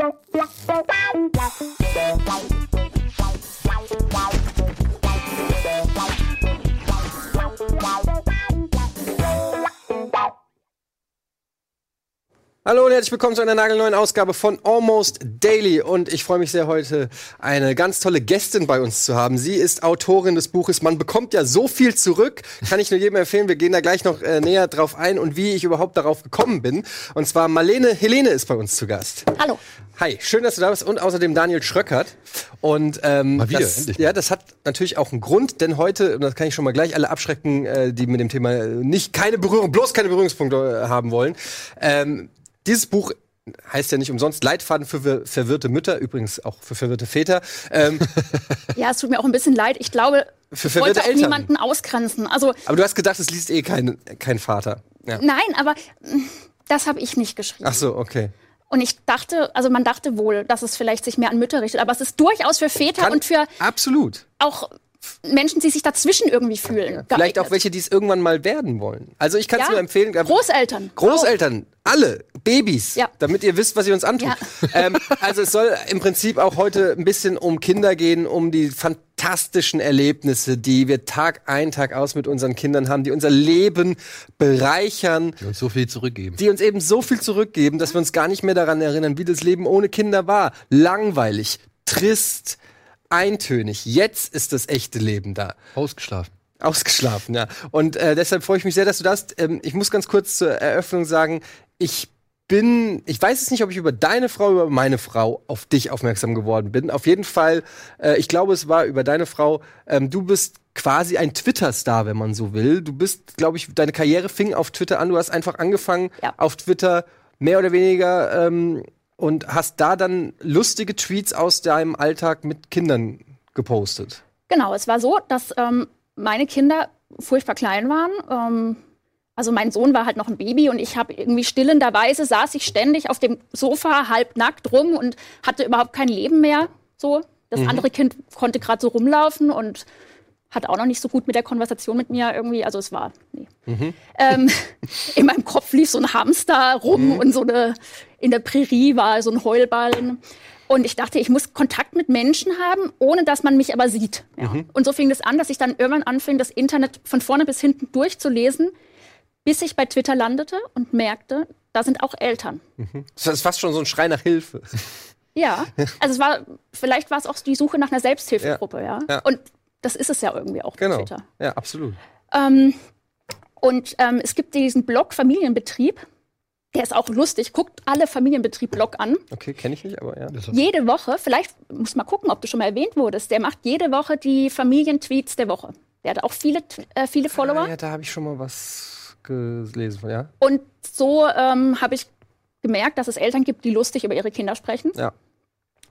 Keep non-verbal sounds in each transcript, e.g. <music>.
Bye. Hallo und herzlich willkommen zu einer nagelneuen Ausgabe von Almost Daily. Und ich freue mich sehr, heute eine ganz tolle Gästin bei uns zu haben. Sie ist Autorin des Buches Man bekommt ja so viel zurück. Kann ich nur jedem empfehlen. Wir gehen da gleich noch äh, näher drauf ein und wie ich überhaupt darauf gekommen bin. Und zwar Marlene Helene ist bei uns zu Gast. Hallo. Hi, schön, dass du da bist. Und außerdem Daniel Schröckert. Und ähm, Mal wieder, das, endlich. ja, das hat natürlich auch einen Grund, denn heute, und das kann ich schon mal gleich alle abschrecken, äh, die mit dem Thema nicht keine Berührung, bloß keine Berührungspunkte äh, haben wollen. Ähm, dieses Buch heißt ja nicht umsonst Leitfaden für ver- verwirrte Mütter, übrigens auch für verwirrte Väter. Ähm, <laughs> Ja, es tut mir auch ein bisschen leid. Ich glaube, Für ich wollte auch Eltern. niemanden ausgrenzen. Also aber du hast gedacht, es liest eh kein, kein Vater. Ja. nein, aber mm, das habe ich nicht geschrieben. Ach so, okay. Und ich dachte, also man dachte wohl, dass es vielleicht sich mehr an Mütter richtet, aber es ist durchaus für Väter Kann- und für Absolut. auch Menschen, die sich dazwischen irgendwie fühlen. Vielleicht auch geeignet. welche, die es irgendwann mal werden wollen. Also ich kann es Ja. nur empfehlen. Großeltern. Großeltern, alle, Babys, Ja. damit ihr wisst, was ihr uns antut. Ja. <laughs> Ähm, also es soll im Prinzip auch heute ein bisschen um Kinder gehen, um die fantastischen Erlebnisse, die wir Tag ein, Tag aus mit unseren Kindern haben, die unser Leben bereichern, die uns so viel zurückgeben. die uns eben so viel zurückgeben, dass wir uns gar nicht mehr daran erinnern, wie das Leben ohne Kinder war. Langweilig, trist, eintönig. Jetzt ist das echte Leben da. Ausgeschlafen. Ausgeschlafen, ja. Und äh, deshalb freue ich mich sehr, dass du das. Ähm, ich muss ganz kurz zur Eröffnung sagen, ich bin, ich weiß es nicht, ob ich über deine Frau, über meine Frau auf dich aufmerksam geworden bin. Auf jeden Fall, äh, ich glaube, es war über deine Frau. Ähm, du bist quasi ein Twitter-Star, wenn man so will. Du bist, glaube ich, deine Karriere fing auf Twitter an. Du hast einfach angefangen Ja. auf Twitter mehr oder weniger ähm, und hast da dann lustige Tweets aus deinem Alltag mit Kindern gepostet. Genau, es war so, dass ähm, meine Kinder furchtbar klein waren. Ähm, also mein Sohn war halt noch ein Baby und ich habe irgendwie stillenderweise saß ich ständig auf dem Sofa halb nackt rum und hatte überhaupt kein Leben mehr. So, das andere Kind konnte gerade so rumlaufen und hat auch noch nicht so gut mit der Konversation mit mir irgendwie. Also es war nee. Ähm, <laughs> in meinem Kopf lief so ein Hamster rum und so eine in der Prärie war so ein Heulballen. Und ich dachte, ich muss Kontakt mit Menschen haben, ohne dass man mich aber sieht. Ja. Und so fing das an, dass ich dann irgendwann anfing, das Internet von vorne bis hinten durchzulesen, bis ich bei Twitter landete und merkte, da sind auch Eltern. Das ist fast schon so ein Schrei nach Hilfe. Ja, also es war, vielleicht war es auch die Suche nach einer Selbsthilfegruppe, ja. Ja. Und das ist es ja irgendwie auch bei Genau. Twitter. Ja, absolut. Ähm, und ähm, es gibt diesen Blog Familienbetrieb, der ist auch lustig. Guckt alle Familienbetrieb-Blog an. Okay, kenne ich nicht, aber ja. Jede Woche, vielleicht muss mal gucken, ob du schon mal erwähnt wurdest, der macht jede Woche die Familientweets der Woche. Der hat auch viele, äh, viele Follower. Ah, ja, da habe ich schon mal was gelesen, ja. Und so ähm, habe ich gemerkt, dass es Eltern gibt, die lustig über ihre Kinder sprechen. Ja.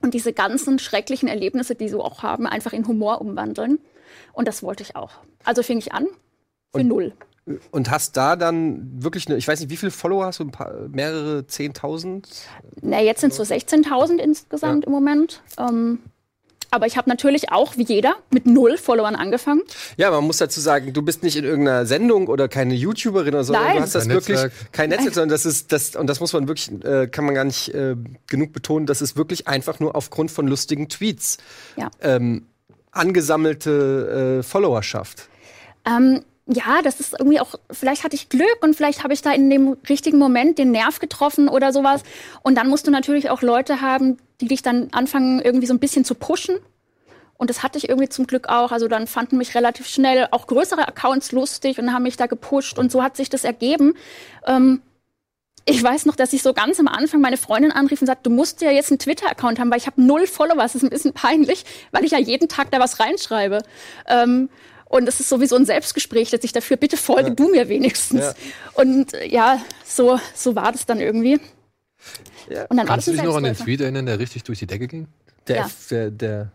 Und diese ganzen schrecklichen Erlebnisse, die sie so auch haben, einfach in Humor umwandeln. Und das wollte ich auch. Also fing ich an für Und- null. Und hast da dann wirklich, eine, ich weiß nicht, wie viele Follower hast du? Ein paar, mehrere Zehntausend? Na, jetzt sind es so 16.000 insgesamt Ja. im Moment. Ähm, aber ich habe natürlich auch, wie jeder, mit null Followern angefangen. Ja, man muss dazu sagen, du bist nicht in irgendeiner Sendung oder keine YouTuberin oder so, sondern Nein. du hast das Kein wirklich Netzwerk. kein Netzwerk, sondern das ist das und das muss man wirklich, äh, kann man gar nicht äh, genug betonen, das ist wirklich einfach nur aufgrund von lustigen Tweets Ja. ähm, angesammelte äh, Followerschaft. Ähm, ja, das ist irgendwie auch, vielleicht hatte ich Glück und vielleicht habe ich da in dem richtigen Moment den Nerv getroffen oder sowas. Und dann musst du natürlich auch Leute haben, die dich dann anfangen, irgendwie so ein bisschen zu pushen. Und das hatte ich irgendwie zum Glück auch. Also dann fanden mich relativ schnell auch größere Accounts lustig und haben mich da gepusht. Und so hat sich das ergeben. Ähm, ich weiß noch, dass ich so ganz am Anfang meine Freundin anrief und sagte, du musst ja jetzt einen Twitter-Account haben, weil ich habe null Follower. Das ist ein bisschen peinlich, weil ich ja jeden Tag da was reinschreibe. Ähm, und es ist sowieso ein Selbstgespräch, dass ich dafür, bitte folge du mir wenigstens. Ja. Und äh, ja, so, so war das dann irgendwie. Ja. Und dann war Kannst das du dich noch an den. Tweet erinnern, der richtig durch die Decke ging? Der, Ja. F- der, der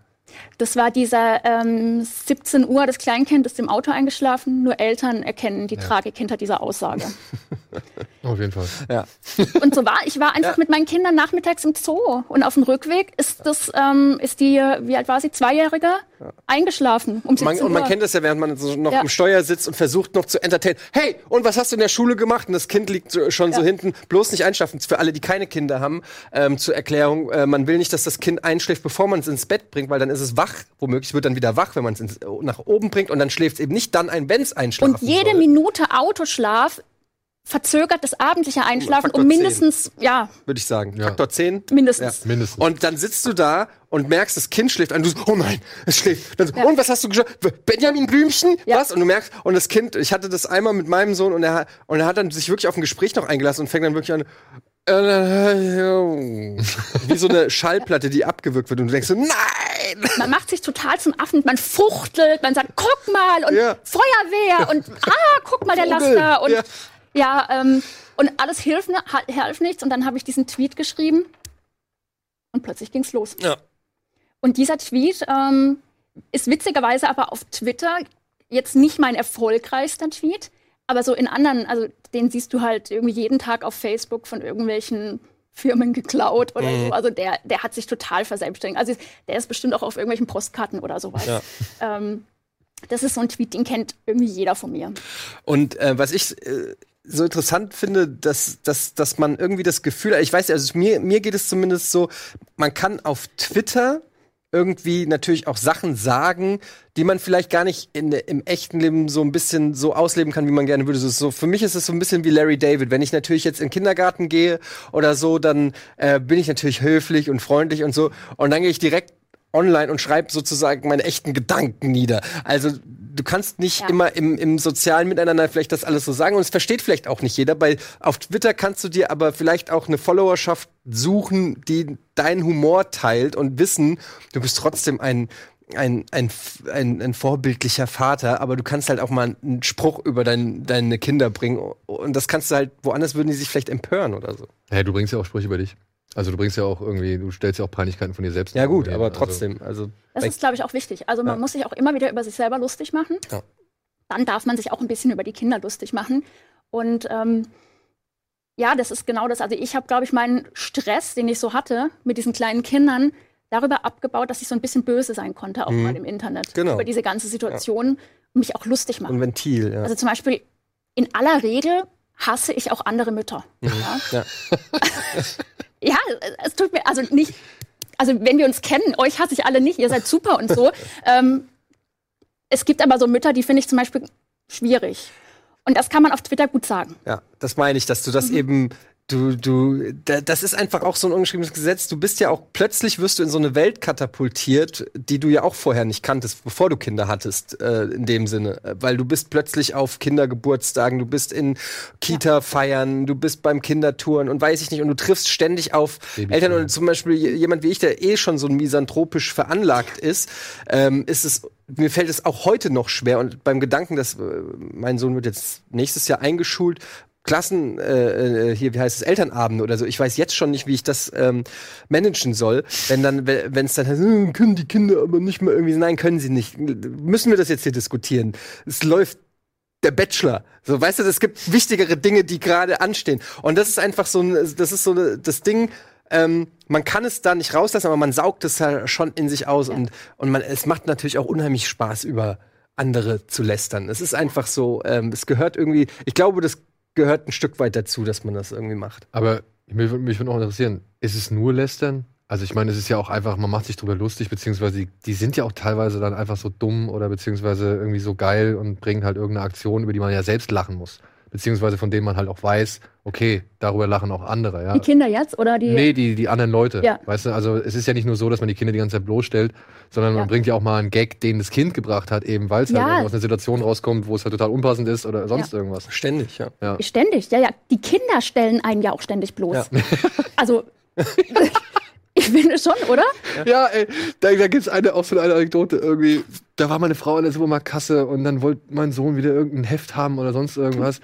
Das war dieser ähm, 17 Uhr, das Kleinkind ist im Auto eingeschlafen. Nur Eltern erkennen die Tragik hinter dieser Aussage. <laughs> Auf jeden Fall. Ja. <laughs> Und so war ich war einfach Ja. mit meinen Kindern nachmittags im Zoo und auf dem Rückweg ist das ähm, ist die wie alt war sie zweijährige eingeschlafen um 17 Man, und man Uhr. kennt das ja, während man so noch Ja. im Steuer sitzt und versucht noch zu entertainen. Hey, und was hast du in der Schule gemacht? Und das Kind liegt so, schon so Ja. hinten. Bloß nicht einschlafen. Für alle, die keine Kinder haben, ähm, zur Erklärung, äh, man will nicht, dass das Kind einschläft, bevor man es ins Bett bringt, weil dann ist es wach. Womöglich wird dann wieder wach, wenn man es nach oben bringt. Und dann schläft es eben nicht dann ein, wenn es einschlafen und jede soll. Minute Autoschlaf verzögert das abendliche Einschlafen Faktor um 10. mindestens ja Würde ich sagen. Ja. Faktor 10. mindestens. Mindestens. Und dann sitzt du da und merkst, das Kind schläft an. Du so, oh nein, es schläft. Dann so, Und was hast du gesagt? Benjamin Blümchen? Ja. Was? Und du merkst, und das Kind, ich hatte das einmal mit meinem Sohn und er, hat- und er hat dann sich wirklich auf ein Gespräch noch eingelassen und fängt dann wirklich an. äh, <laughs> Wie so eine Schallplatte, die abgewürgt wird. Und du denkst so, nein! Man macht sich total zum Affen, man fuchtelt, man sagt, guck mal und Ja. Feuerwehr und <laughs> ah, guck mal der. Laster und Ja. ja, ähm, und alles hilft, half nichts und dann habe ich diesen Tweet geschrieben und plötzlich ging's los. Ja. Und dieser Tweet ähm, ist witzigerweise aber auf Twitter jetzt nicht mein erfolgreichster Tweet, aber so in anderen, also den siehst du halt irgendwie jeden Tag auf Facebook von irgendwelchen Firmen geklaut oder Mhm. so. Also der, der hat sich total verselbstständigt. Also der ist bestimmt auch auf irgendwelchen Postkarten oder sowas. Ja. Ähm, das ist so ein Tweet, den kennt irgendwie jeder von mir. Und äh, was ich äh, so interessant finde, dass, dass, dass man irgendwie das Gefühl, ich weiß, also mir, mir geht es zumindest so, man kann auf Twitter irgendwie natürlich auch Sachen sagen, die man vielleicht gar nicht in, im echten Leben so ein bisschen so ausleben kann, wie man gerne würde. So, für mich ist es so ein bisschen wie Larry David. Wenn ich natürlich jetzt in den Kindergarten gehe oder so, dann äh, bin ich natürlich höflich und freundlich und so. Und dann gehe ich direkt online und schreibe sozusagen meine echten Gedanken nieder. Also du kannst nicht Ja. immer im, im sozialen Miteinander vielleicht das alles so sagen und es versteht vielleicht auch nicht jeder. Bei auf Twitter kannst du dir aber vielleicht auch eine Followerschaft suchen, die deinen Humor teilt und wissen, du bist trotzdem ein ein, ein, ein, ein vorbildlicher Vater, aber du kannst halt auch mal einen Spruch über dein, deine Kinder bringen und das kannst du halt, woanders würden die sich vielleicht empören oder so. Hey, du bringst ja auch Sprüche über dich. Also du bringst ja auch irgendwie, du stellst ja auch Peinlichkeiten von dir selbst. Ja gut, aber Also- trotzdem, also Das ist, glaube ich, auch wichtig. Also man Ja. muss sich auch immer wieder über sich selber lustig machen. Ja. Dann darf man sich auch ein bisschen über die Kinder lustig machen. Und ähm, ja, das ist genau das. Also ich habe, glaube ich, meinen Stress, den ich so hatte mit diesen kleinen Kindern, darüber abgebaut, dass ich so ein bisschen böse sein konnte, auch Mhm. mal im Internet. Genau. Über diese ganze Situation und mich auch lustig machen. ein Ventil, ja. Also zum Beispiel, in aller Regel hasse ich auch andere Mütter. Ja. ja. <laughs> Ja, es tut mir also nicht. Also wenn wir uns kennen, euch hasse ich alle nicht, ihr seid super und so. <laughs> ähm, es gibt aber so Mütter, die finde ich zum Beispiel schwierig. Und das kann man auf Twitter gut sagen. Ja, das meine ich, dass du Mhm. das eben, du, du, da, das ist einfach auch so ein ungeschriebenes Gesetz. Du bist ja auch, plötzlich wirst du in so eine Welt katapultiert, die du ja auch vorher nicht kanntest, bevor du Kinder hattest, äh, in dem Sinne. Weil du bist plötzlich auf Kindergeburtstagen, du bist in Kita-Feiern, du bist beim Kindertouren und weiß ich nicht, und du triffst ständig auf Babytouren. Eltern und zum Beispiel je- jemand wie ich, der eh schon so misanthropisch veranlagt ist, ähm, ist es mir fällt es auch heute noch schwer und beim Gedanken, dass äh, mein Sohn wird jetzt nächstes Jahr eingeschult, Klassen, äh, äh, hier, wie heißt es, Elternabende oder so. Ich weiß jetzt schon nicht, wie ich das ähm, managen soll. Wenn dann, wenn es dann heißt, äh, können die Kinder aber nicht mehr irgendwie, nein, können sie nicht. Müssen wir das jetzt hier diskutieren? Es läuft der Bachelor. So, weißt du, es gibt wichtigere Dinge, die gerade anstehen. Und das ist einfach so ein, das ist so eine, das Ding, ähm, man kann es da nicht rauslassen, aber man saugt es ja schon in sich aus und, und man, es macht natürlich auch unheimlich Spaß, über andere zu lästern. Es ist einfach so, ähm, es gehört irgendwie, ich glaube, das gehört ein Stück weit dazu, dass man das irgendwie macht. Aber mich, mich würde noch interessieren, ist es nur Lästern? Also ich meine, es ist ja auch einfach, man macht sich drüber lustig, beziehungsweise die, die sind ja auch teilweise dann einfach so dumm oder beziehungsweise irgendwie so geil und bringen halt irgendeine Aktion, über die man ja selbst lachen muss. Beziehungsweise von denen man halt auch weiß, okay, darüber lachen auch andere, ja. Die Kinder jetzt oder die. Nee, die, die anderen Leute. Ja. Weißt du, also es ist ja nicht nur so, dass man die Kinder die ganze Zeit bloßstellt, sondern man Ja. bringt ja auch mal einen Gag, den das Kind gebracht hat, eben weil es Ja. halt aus einer Situation rauskommt, wo es halt total unpassend ist oder sonst irgendwas. Ständig, ja. Ständig, ja, ja. Die Kinder stellen einen ja auch ständig bloß. Ja. Also, <laughs> ich finde schon, oder? Ja, ey, da, da gibt's eine, auch so eine Anekdote irgendwie. Da war meine Frau in der Supermarktkasse und dann wollte mein Sohn wieder irgendein Heft haben oder sonst irgendwas.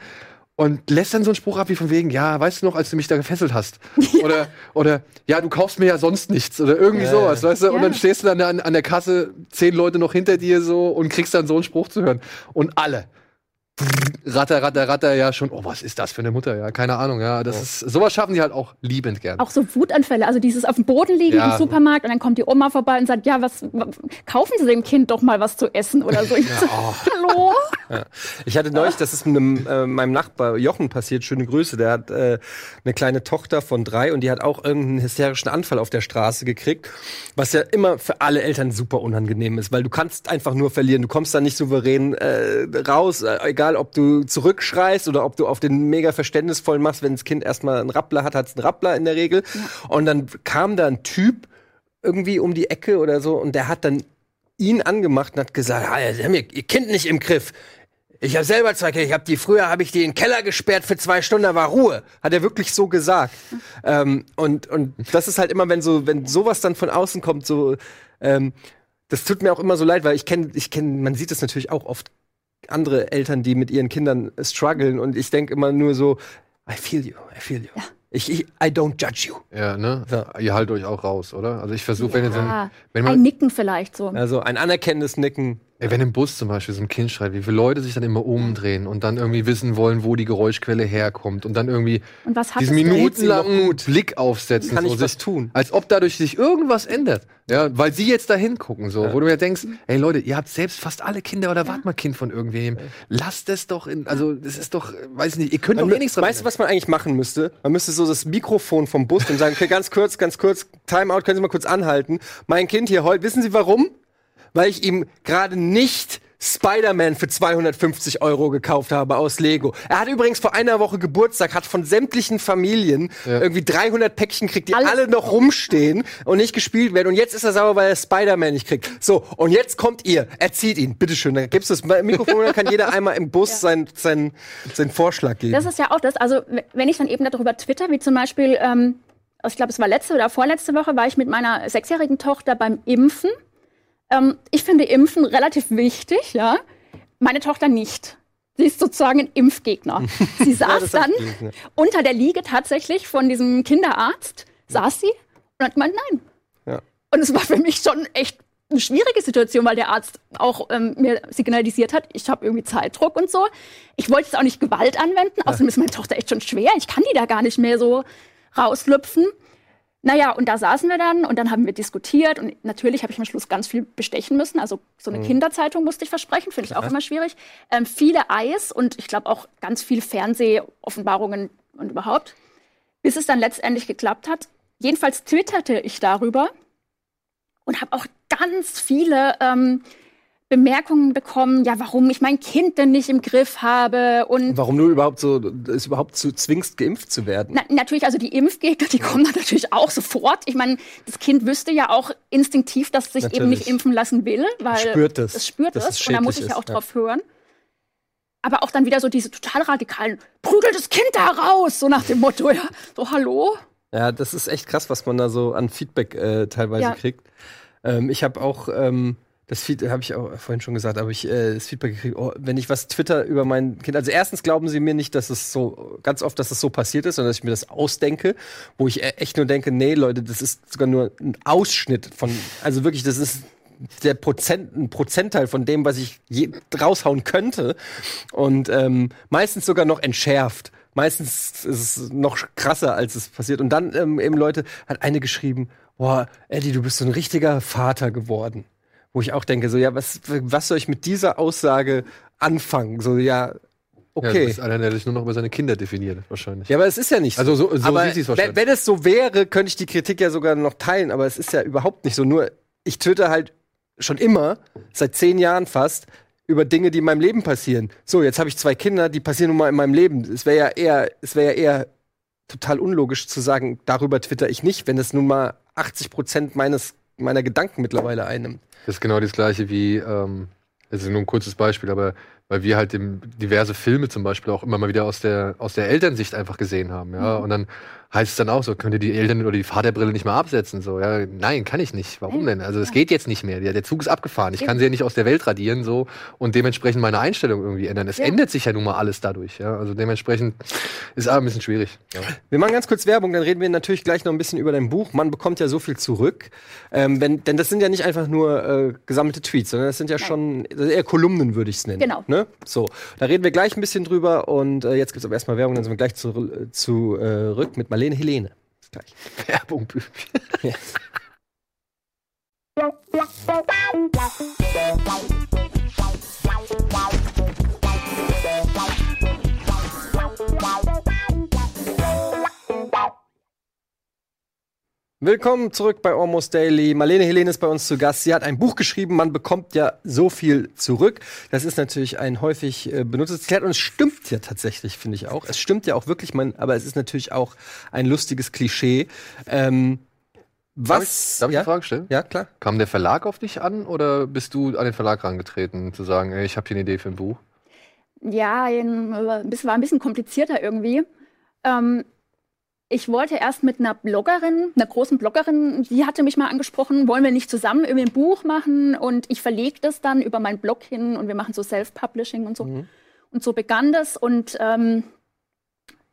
und lässt dann so einen Spruch ab wie von wegen, ja, weißt du noch, als du mich da gefesselt hast? <laughs> Oder, oder, ja, du kaufst mir ja sonst nichts oder irgendwie Ja, sowas, ja. weißt du? Und Ja. dann stehst du dann an, an der Kasse, zehn Leute noch hinter dir so und kriegst dann so einen Spruch zu hören. Und alle. Ratter, ratter, ratter, ja schon. Oh, was ist das für eine Mutter? Ja, keine Ahnung. Ja, das ist, sowas schaffen die halt auch liebend gern. Auch so Wutanfälle, also dieses auf dem Boden liegen Ja. im Supermarkt und dann kommt die Oma vorbei und sagt, ja, was, kaufen Sie dem Kind doch mal was zu essen oder so. <laughs> Ich so oh. Hallo? Ich hatte neulich, das ist mit einem, äh, meinem Nachbar Jochen passiert, schöne Grüße, der hat äh, eine kleine Tochter von drei und die hat auch irgendeinen hysterischen Anfall auf der Straße gekriegt, was ja immer für alle Eltern super unangenehm ist, weil du kannst einfach nur verlieren, du kommst da nicht souverän äh, raus, äh, egal ob du zurückschreist oder ob du auf den mega verständnisvollen machst, wenn das Kind erstmal einen Rappler hat, hat es einen Rappler in der Regel und dann kam da ein Typ irgendwie um die Ecke oder so und der hat dann ihn angemacht und hat gesagt, ah, Sie haben ihr, Kind nicht im Griff. Ich habe selber zwei Kinder. Ich habe die früher habe ich die in den Keller gesperrt für zwei Stunden, da war Ruhe. Hat er wirklich so gesagt. ähm, und und das ist halt immer, wenn so wenn sowas dann von außen kommt, so ähm, das tut mir auch immer so leid, weil ich kenne ich kenne man sieht es natürlich auch oft andere Eltern, die mit ihren Kindern strugglen und ich denke immer nur so I feel you, I feel you. Ich, ich I don't judge you. Ja, ne? Ja. Ihr haltet euch auch raus, oder? Also ich versuche, wenn jetzt ein, Ah, wenn ein man, Nicken vielleicht so. Also ein anerkennendes Nicken. Ey, wenn im Bus zum Beispiel so ein Kind schreit, wie viele Leute sich dann immer umdrehen und dann irgendwie wissen wollen, wo die Geräuschquelle herkommt und dann irgendwie Und was hat diesen minutenlangen Blick aufsetzen, Kann so ich was tun? als ob dadurch sich irgendwas ändert. Ja, weil sie jetzt da hingucken, so, wo du mir denkst, ey Leute, ihr habt selbst fast alle Kinder oder wart mal Kind von irgendwem. Lasst es doch in, also das ist doch, weiß nicht, ihr könnt doch eh nichts dran Weißt du, was man eigentlich machen müsste? Man müsste so das Mikrofon vom Bus und sagen, okay, ganz kurz, ganz kurz, Timeout, können Sie mal kurz anhalten. Mein Kind hier heute, wissen Sie warum? Weil ich ihm gerade nicht Spider-Man für 250 Euro gekauft habe aus Lego. Er hat übrigens vor einer Woche Geburtstag, hat von sämtlichen Familien irgendwie 300 Päckchen kriegt, die Alles- alle noch rumstehen und nicht gespielt werden. Und jetzt ist er sauer, weil er Spider-Man nicht kriegt. So, und jetzt kommt ihr, erzieht ihn, bitteschön. Dann gibst du das Mikrofon und dann kann jeder <laughs> einmal im Bus seinen sein, seinen Vorschlag geben. Das ist ja auch das. Also, wenn ich dann eben darüber twitter, wie zum Beispiel, ähm, also ich glaube, es war letzte oder vorletzte Woche, war ich mit meiner sechsjährigen Tochter beim Impfen. Ähm, ich finde Impfen relativ wichtig, ja. Meine Tochter nicht. Sie ist sozusagen ein Impfgegner. <laughs> Sie saß hab dann gelesen, ja. unter der Liege tatsächlich von diesem Kinderarzt, saß sie und hat gemeint, nein. Ja. Und es war für mich schon echt eine schwierige Situation, weil der Arzt auch ähm, mir signalisiert hat, ich habe irgendwie Zeitdruck und so. Ich wollte jetzt auch nicht Gewalt anwenden, außerdem ist meine Tochter echt schon schwer. Ich kann die da gar nicht mehr so rauslüpfen. Naja, und da saßen wir dann und dann haben wir diskutiert und natürlich habe ich am Schluss ganz viel bestechen müssen. Also so eine Kinderzeitung musste ich versprechen, finde ich auch immer schwierig. Ähm, viele Eis und ich glaube auch ganz viel Fernsehoffenbarungen und überhaupt, bis es dann letztendlich geklappt hat. Jedenfalls twitterte ich darüber und habe auch ganz viele ähm, Bemerkungen bekommen, ja, warum ich mein Kind denn nicht im Griff habe und Warum du überhaupt so es überhaupt zu zwingst, geimpft zu werden? na, natürlich, also die Impfgegner, die kommen dann natürlich auch sofort. Ich meine, das Kind wüsste ja auch instinktiv, dass es sich eben Natürlich. nicht impfen lassen will, weil Spürt es, es spürt es es und da muss ich ja auch ist, ja. drauf hören. Aber auch dann wieder so diese total radikalen, prügelt das Kind da raus, so nach dem Motto, ja, so hallo. Ja, das ist echt krass, was man da so an Feedback äh, teilweise Ja. kriegt. Ähm, ich habe auch ähm, das Feed habe ich auch vorhin schon gesagt, aber ich äh, das Feedback gekriegt, oh, wenn ich was twitter über mein Kind. Also erstens glauben sie mir nicht, dass es so ganz oft, dass es so passiert ist, sondern dass ich mir das ausdenke, wo ich äh, echt nur denke, nee, Leute, das ist sogar nur ein Ausschnitt von, also wirklich, das ist der Prozent, ein Prozentteil von dem, was ich je, raushauen könnte. Und ähm, meistens sogar noch entschärft. Meistens ist es noch krasser, als es passiert. Und dann ähm, eben Leute, hat eine geschrieben, boah, Eddie, du bist so ein richtiger Vater geworden. Wo ich auch denke, so, ja, was, was soll ich mit dieser Aussage anfangen? So, ja, Ja, okay. das ist einer, der sich nur noch über seine Kinder definiert, wahrscheinlich. Ja, aber es ist ja nicht so. Also so- so aber sieht wenn, wahrscheinlich. wenn es so wäre, könnte ich die Kritik ja sogar noch teilen, aber es ist ja überhaupt nicht so. Nur ich töte halt schon immer, seit zehn Jahren fast, über Dinge, die in meinem Leben passieren. So, jetzt habe ich zwei Kinder, die passieren nun mal in meinem Leben. Es wäre ja eher, es wäre ja eher total unlogisch zu sagen, darüber twitter ich nicht, wenn es nun mal 80 Prozent meines meiner Gedanken mittlerweile einnimmt. Das ist genau das gleiche wie, ähm, das ist nur ein kurzes Beispiel, aber weil wir halt diverse Filme zum Beispiel auch immer mal wieder aus der, aus der Elternsicht einfach gesehen haben, ja. Und dann heißt es dann auch so, könnt ihr die Eltern oder die Vaterbrille nicht mal absetzen? So, ja, nein, kann ich nicht. Warum denn? Also es geht jetzt nicht mehr. Der, der Zug ist abgefahren. Ich kann sie ja nicht aus der Welt radieren so und dementsprechend meine Einstellung irgendwie ändern. Es Ja. ändert sich ja nun mal alles dadurch. Ja? Also dementsprechend ist aber ein bisschen schwierig. Ja. Wir machen ganz kurz Werbung, dann reden wir natürlich gleich noch ein bisschen über dein Buch. Man bekommt ja so viel zurück. Ähm, wenn, denn das sind ja nicht einfach nur äh, gesammelte Tweets, sondern das sind ja schon das sind eher Kolumnen, würde ich es nennen. Genau. Ne? So, da reden wir gleich ein bisschen drüber und äh, jetzt gibt es aber erstmal Werbung, dann sind wir gleich zu, äh, zurück mit Marlene Helene. Bis gleich. Werbung. Ja. Willkommen zurück bei Almost Daily. Marlene Helene ist bei uns zu Gast. Sie hat ein Buch geschrieben. Man bekommt ja so viel zurück. Das ist natürlich ein häufig äh, benutztes Zitat und es stimmt ja tatsächlich, finde ich auch. Es stimmt ja auch wirklich, man, aber es ist natürlich auch ein lustiges Klischee. Ähm, was? Darf ich ja? eine Frage stellen? ja, klar. Kam der Verlag auf dich an oder bist du an den Verlag rangetreten, zu sagen, ey, ich habe hier eine Idee für ein Buch? Ja, bisschen- war ein bisschen komplizierter irgendwie. Ähm, ich wollte erst mit einer Bloggerin, einer großen Bloggerin, die hatte mich mal angesprochen, wollen wir nicht zusammen irgendwie ein Buch machen und ich verlege das dann über meinen Blog hin und wir machen so Self-Publishing und so. Mhm. Und so begann das und ähm,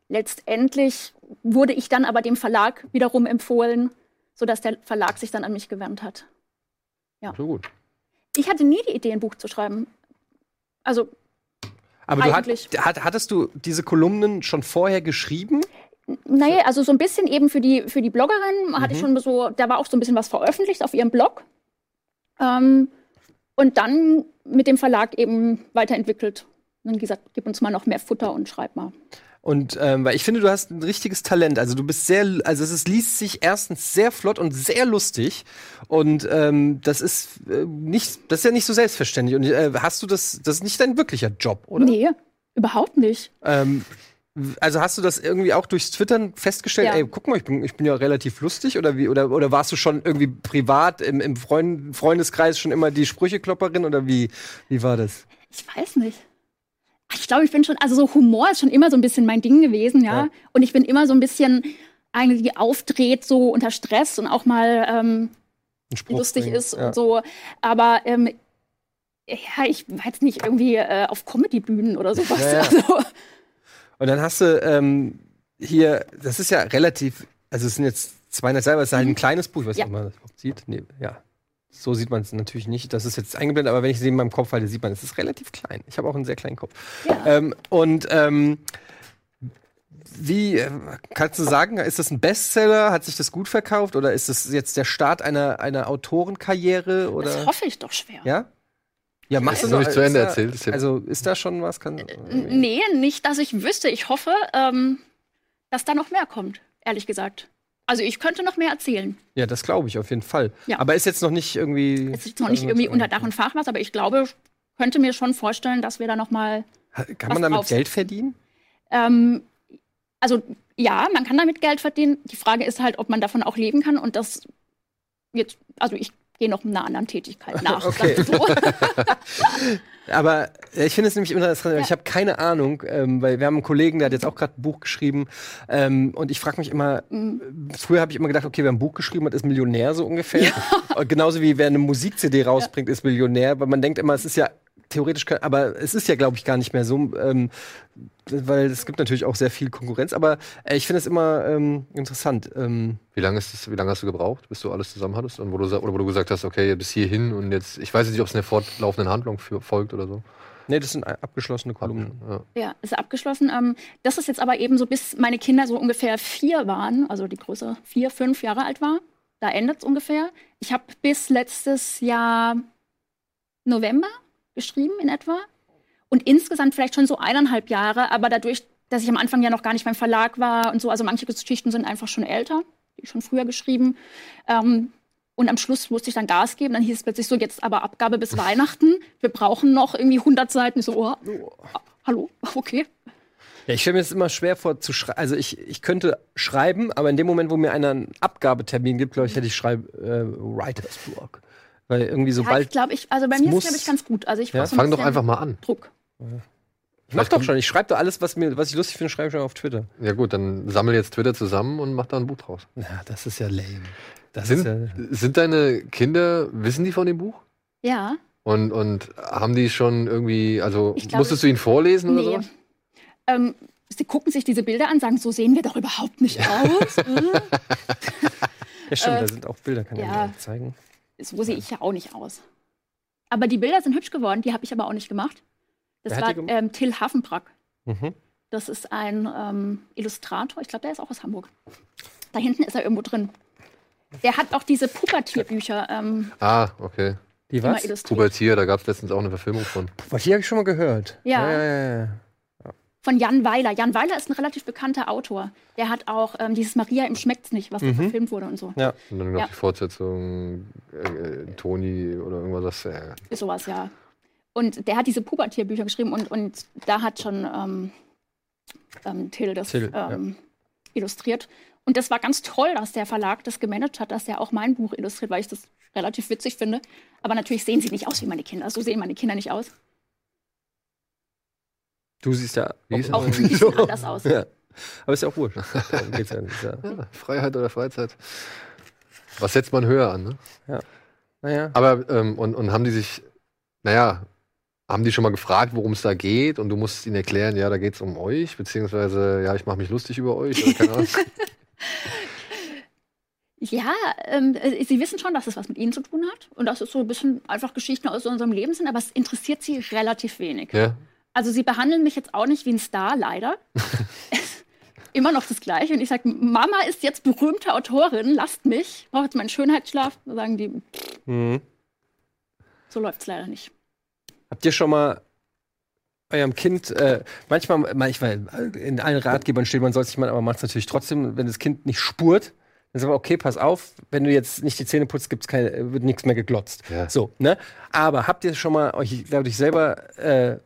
letztendlich wurde ich dann aber dem Verlag wiederum empfohlen, sodass der Verlag sich dann an mich gewandt hat. So gut. Ich hatte nie die Idee, ein Buch zu schreiben. Also Aber du hat, hat, hattest du diese Kolumnen schon vorher geschrieben? Naja, also so ein bisschen eben für die, für die Bloggerin hatte ich schon so, da war auch so ein bisschen was veröffentlicht auf ihrem Blog. Ähm, und dann mit dem Verlag eben weiterentwickelt. Und dann gesagt, gib uns mal noch mehr Futter und schreib mal. Und ähm, weil ich finde, du hast ein richtiges Talent. Also du bist sehr, also es ist, liest sich erstens sehr flott und sehr lustig. Und ähm, das ist äh, nicht, das ist ja nicht so selbstverständlich. Und äh, hast du das, das ist nicht dein wirklicher Job, oder? Nee, überhaupt nicht. Ähm, also hast du das irgendwie auch durchs Twittern festgestellt? Ja. Ey, guck mal, ich bin, ich bin ja relativ lustig oder wie? Oder, oder warst du schon irgendwie privat im, im Freund, Freundeskreis schon immer die Sprücheklopperin oder wie? Wie war das? Ich weiß nicht. Ich glaube, ich bin schon, also so Humor ist schon immer so ein bisschen mein Ding gewesen, ja. Ja. Und ich bin immer so ein bisschen die aufdreht, so unter Stress und auch mal ähm, lustig bringen. ist Ja. und so. Aber ähm, ja, ich jetzt nicht irgendwie äh, auf Comedy-Bühnen oder sowas. <laughs> Also, Und dann hast du ähm, hier, das ist ja relativ, also es sind jetzt 200 Seiten, aber es ist halt ein kleines Buch, ich weiß Mhm. Ja. nicht, ob man das überhaupt sieht. Nee, ja. So sieht man es natürlich nicht. Das ist jetzt eingeblendet, aber wenn ich sie in meinem Kopf halte, sieht man, es ist relativ klein. Ich habe auch einen sehr kleinen Kopf. ja. Ähm, und ähm, wie äh, kannst du sagen, ist das ein Bestseller? Hat sich das gut verkauft oder ist das jetzt der Start einer, einer Autorenkarriere? das Oder? hoffe ich doch schwer. Ja? Ja, machst Ist du noch nicht zu Ende da- erzählt, ist ja- Also ist da schon was? Kann, Nee, nicht, dass ich wüsste. Ich hoffe, ähm, dass da noch mehr kommt, ehrlich gesagt. Also ich könnte noch mehr erzählen. Ja, das glaube ich auf jeden Fall. Ja. Aber ist jetzt noch nicht irgendwie. Es ist noch nicht irgendwie unter Dach und Fach was, aber ich glaube, könnte mir schon vorstellen, dass wir da noch mal Kann was man damit drauf- Geld verdienen? Ähm, also ja, man kann damit Geld verdienen. Die Frage ist halt, ob man davon auch leben kann. Und das jetzt, also ich gehe noch einer anderen Tätigkeit <laughs> nach. Okay. so. <laughs> Aber äh, ich finde es nämlich interessant, Ja. ich habe keine Ahnung, ähm, weil wir haben einen Kollegen, der hat jetzt auch gerade ein Buch geschrieben ähm, und ich frage mich immer, Mhm. früher habe ich immer gedacht, okay, wer ein Buch geschrieben hat, ist Millionär so ungefähr. Und Genauso wie wer eine Musik-CD rausbringt, ist Millionär, weil man denkt immer, es ist ja theoretisch, ke- aber es ist ja, glaube ich, gar nicht mehr so, ähm, weil es gibt natürlich auch sehr viel Konkurrenz, aber äh, ich finde es immer ähm, interessant. Ähm, Wie lange ist das, wie lange hast du gebraucht, bis du alles zusammen hattest? Und wo du, oder wo du gesagt hast, okay, bis hierhin und jetzt, ich weiß nicht, ob es eine fortlaufende Handlung für, folgt oder so. nee, das sind abgeschlossene Kolumnen. Ja. ja, ist abgeschlossen. Ähm, das ist jetzt aber eben so, bis meine Kinder so ungefähr vier waren, also die Größe vier, fünf Jahre alt war. Da endet es ungefähr. Ich habe bis letztes Jahr November geschrieben in etwa. Und insgesamt vielleicht schon so eineinhalb Jahre, aber dadurch, dass ich am Anfang ja noch gar nicht beim Verlag war und so, also manche Geschichten sind einfach schon älter, die schon früher geschrieben. Ähm, und am Schluss musste ich dann Gas geben. Dann hieß es plötzlich so, jetzt aber Abgabe bis <laughs> Weihnachten. Wir brauchen noch irgendwie 100 Seiten. Ich so, oh, ah, hallo, <laughs> okay. Ja, ich stelle mir das immer schwer vor zu schreiben. Also ich, ich könnte schreiben, aber in dem Moment, wo mir einer einen Abgabetermin gibt, glaube ich, hätte ich schreib äh, Writers Block. Weil irgendwie Ja, ich sobald. glaube, ich, also bei Es mir ist muss- glaube ich ganz gut. Also ich Ja, so ein Fang doch einfach mal an. Druck. Ich mach doch schon. Ich schreibe doch alles, was, mir, was ich lustig finde, schreibe ich schon auf Twitter. Ja gut, dann sammel jetzt Twitter zusammen und mach da ein Buch draus. Ja, das ist ja lame. Das Sind, ist ja. sind deine Kinder, wissen die von dem Buch? Ja. Und, und haben die schon irgendwie, also Ich glaube, musstest du ihnen vorlesen oder Nee. sowas? Ähm, sie gucken sich diese Bilder an, sagen, so sehen wir doch überhaupt nicht aus. <laughs> Äh, Ja, stimmt, Äh, da sind auch Bilder, kann ich ja. dir zeigen. So sehe ich ja auch nicht aus. Aber die Bilder sind hübsch geworden, die habe ich aber auch nicht gemacht. Das Wer war gemacht? ähm, Till Hafenbrack. Mhm. Das ist ein ähm, Illustrator. Ich glaube, der ist auch aus Hamburg. Da hinten ist er irgendwo drin. Der hat auch diese Pubertierbücher ähm, Ah, okay. Die was? Pubertier, da gab es letztens auch eine Verfilmung von. Was, die habe ich schon mal gehört. Ja. ja, ja, ja. Von Jan Weiler. Jan Weiler ist ein relativ bekannter Autor. Der hat auch ähm, dieses Maria im Schmeckt's nicht, was da verfilmt wurde und so. Ja. Und dann noch Ja. die Fortsetzung äh, äh, Toni oder irgendwas. Das, äh, Ist sowas, ja. Und der hat diese Pubertierbücher geschrieben und, und da hat schon ähm, ähm, Till das Till, ja. ähm, illustriert. Und das war ganz toll, dass der Verlag das gemanagt hat, dass der auch mein Buch illustriert, weil ich das relativ witzig finde. Aber natürlich sehen sie nicht aus wie meine Kinder. So sehen meine Kinder nicht aus. Du siehst ja Wie ist Auch das? die sehen anders aus. Ja. Aber ist ja auch wurscht. Ja. Ja. ja, Freiheit oder Freizeit. Was setzt man höher an, ne? Naja. Aber, ähm, und, und haben die sich, naja, haben die schon mal gefragt, worum es da geht? Und du musst ihnen erklären, ja, da geht es um euch, beziehungsweise, ja, ich mache mich lustig über euch. Oder keine Ahnung. <laughs> Ja, ähm, äh, sie wissen schon, dass es was mit ihnen zu tun hat und dass es so ein bisschen einfach Geschichten aus unserem Leben sind, aber es interessiert sie relativ wenig. ja? Also sie behandeln mich jetzt auch nicht wie ein Star, leider. <laughs> Immer noch das Gleiche. Und ich sage, Mama ist jetzt berühmte Autorin, lasst mich. Ich brauche jetzt meinen Schönheitsschlaf. Da sagen die, Mhm. so läuft es leider nicht. Habt ihr schon mal eurem Kind, äh, manchmal, manchmal, in allen Ratgebern steht, man soll es nicht machen, aber macht es natürlich trotzdem, wenn das Kind nicht spurt, dann sagen wir, okay, pass auf, wenn du jetzt nicht die Zähne putzt, gibt's keine, wird nichts mehr geglotzt. Ja. So, ne? Aber habt ihr schon mal euch, dadurch selber, äh, äh,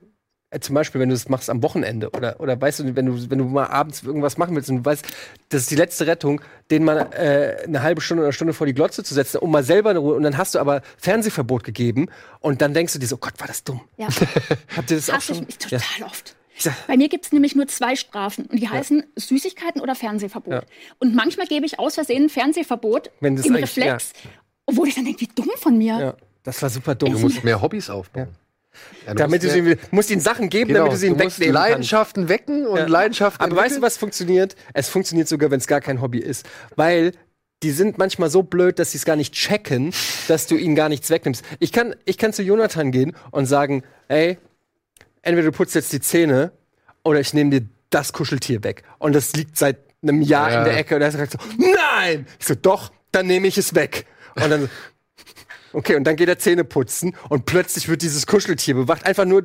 zum Beispiel, wenn du es machst am Wochenende oder, oder weißt du, wenn du, wenn du mal abends irgendwas machen willst und du weißt, das ist die letzte Rettung, den mal äh, eine halbe Stunde oder eine Stunde vor die Glotze zu setzen, um mal selber eine Ruhe, und dann hast du aber Fernsehverbot gegeben und dann denkst du dir so, Gott, war das dumm. Ja, <laughs> Habt ihr das auch hasse ich schon? mich Ja. total oft. Ich Bei mir gibt es nämlich nur zwei Strafen und die heißen Süßigkeiten oder Fernsehverbot. Ja. Und manchmal gebe ich aus Versehen Fernsehverbot im Reflex, obwohl ich dann denke, wie dumm von mir. ja, das war super dumm. Du musst mehr Hobbys aufbauen. Ja, du damit du musst sie, mehr- musst ihnen Sachen geben, genau, damit du sie du musst wegnehmen. Leidenschaften wecken und Ja. Leidenschaften Aber weißt du, entwickeln. was funktioniert? Es funktioniert sogar, wenn es gar kein Hobby ist. Weil die sind manchmal so blöd, dass sie es gar nicht checken, dass du ihnen gar nichts wegnimmst. Ich kann, ich kann zu Jonathan gehen und sagen, ey, entweder du putzt jetzt die Zähne oder ich nehme dir das Kuscheltier weg. Und das liegt seit einem Jahr Ja. in der Ecke. Und er sagt so, nein! Ich so, doch, dann nehme ich es weg. Und dann, okay, und dann geht er Zähne putzen und plötzlich wird dieses Kuscheltier bewacht. Einfach nur,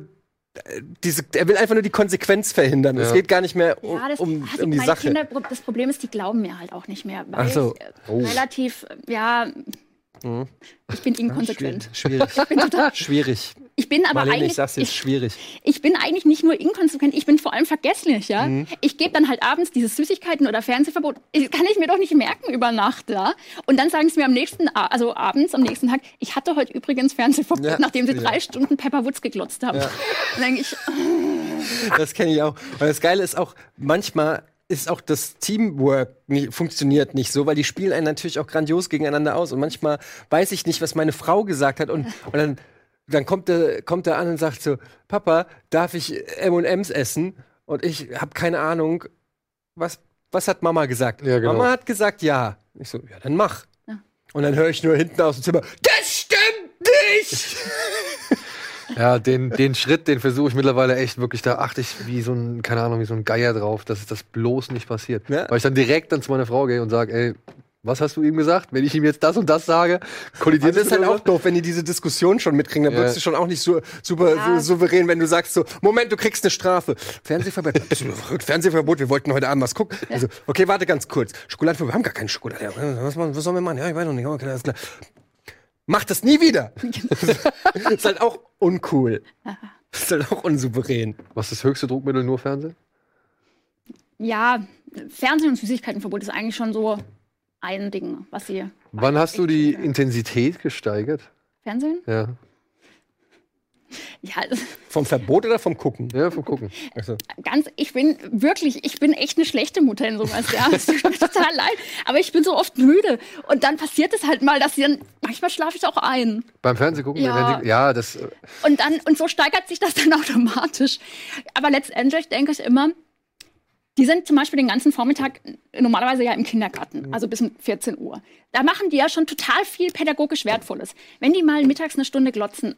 äh, diese, er will einfach nur die Konsequenz verhindern. Es Ja. geht gar nicht mehr um, Ja, das, um, ah, um die meine Sache. Kinder, das Problem ist, die glauben mir halt auch nicht mehr. Weil Ach so. ich äh, Oh. relativ, äh, ja, Mhm. ich bin inkonsequent. Schwierig. Ich bin, total, Schwierig. ich bin aber Marlene, ich eigentlich, sag's jetzt, ich, schwierig. ich bin eigentlich nicht nur inkonsequent, ich bin vor allem vergesslich, ja. Mhm. Ich gebe dann halt abends dieses Süßigkeiten oder Fernsehverbot, ich- kann ich mir doch nicht merken über Nacht, ja. Und dann sagen sie mir am nächsten, also abends, am nächsten Tag, ich hatte heute übrigens Fernsehverbot, Ja. nachdem sie Ja. drei Stunden Pepper Woods geglotzt haben. Ja. Dann denke ich, Das kenne ich auch. Und das Geile ist auch, manchmal ist auch das Teamwork nicht, funktioniert nicht so, weil die spielen einen natürlich auch grandios gegeneinander aus. Und manchmal weiß ich nicht, was meine Frau gesagt hat. Und, und dann, dann kommt er kommt er an und sagt so, Papa, darf ich M&M's essen? Und ich habe keine Ahnung, was, was hat Mama gesagt? Ja, genau. Mama hat gesagt ja. Ich so, ja, dann mach. Ja. Und dann höre ich nur hinten aus dem Zimmer, das stimmt nicht! <laughs> Ja, den, den Schritt, den versuche ich mittlerweile echt wirklich, da achte ich wie so ein, keine Ahnung, wie so ein Geier drauf, dass das bloß nicht passiert. Ja. Weil ich dann direkt dann zu meiner Frau gehe und sage, ey, was hast du ihm gesagt? Wenn ich ihm jetzt das und das sage, kollidiert das ist halt auch doof, wenn die diese Diskussion schon mitkriegen. Dann Ja. wirkst du schon auch nicht so, super Ja. so, souverän, wenn du sagst so, Moment, du kriegst eine Strafe. Fernsehverbot. <laughs> Bist du verrückt? Fernsehverbot, wir wollten heute Abend was gucken. Also, okay, warte ganz kurz. Schokoladenverbot, wir haben gar keine Schokolade. Ja, was, was sollen wir machen? Ja, ich weiß noch nicht. Okay, alles klar. Mach das nie wieder. <laughs> ist halt auch uncool. <laughs> Ist halt auch unsouverän. Was ist das höchste Druckmittel? Nur Fernsehen? ja, Fernsehen und Süßigkeitenverbot ist eigentlich schon so ein Ding, was sie. Wann hast du die Intensität gesteigert? Fernsehen? Ja. Ja, <laughs> Vom Verbot oder vom Gucken? Ja, vom Gucken. Also, ganz, ich bin wirklich, ich bin echt eine schlechte Mutter in sowas, ja. Es tut mir <laughs> total leid. Aber ich bin so oft müde. Und dann passiert es halt mal, dass sie dann, manchmal schlafe ich auch ein. Beim Fernsehen gucken? Ja. ja das. äh, Und dann, und so steigert sich das <laughs> dann automatisch. Aber letztendlich denke ich immer, die sind zum Beispiel den ganzen Vormittag normalerweise ja im Kindergarten, also bis um 14 Uhr. Da machen die ja schon total viel pädagogisch Wertvolles. Wenn die mal mittags eine Stunde glotzen,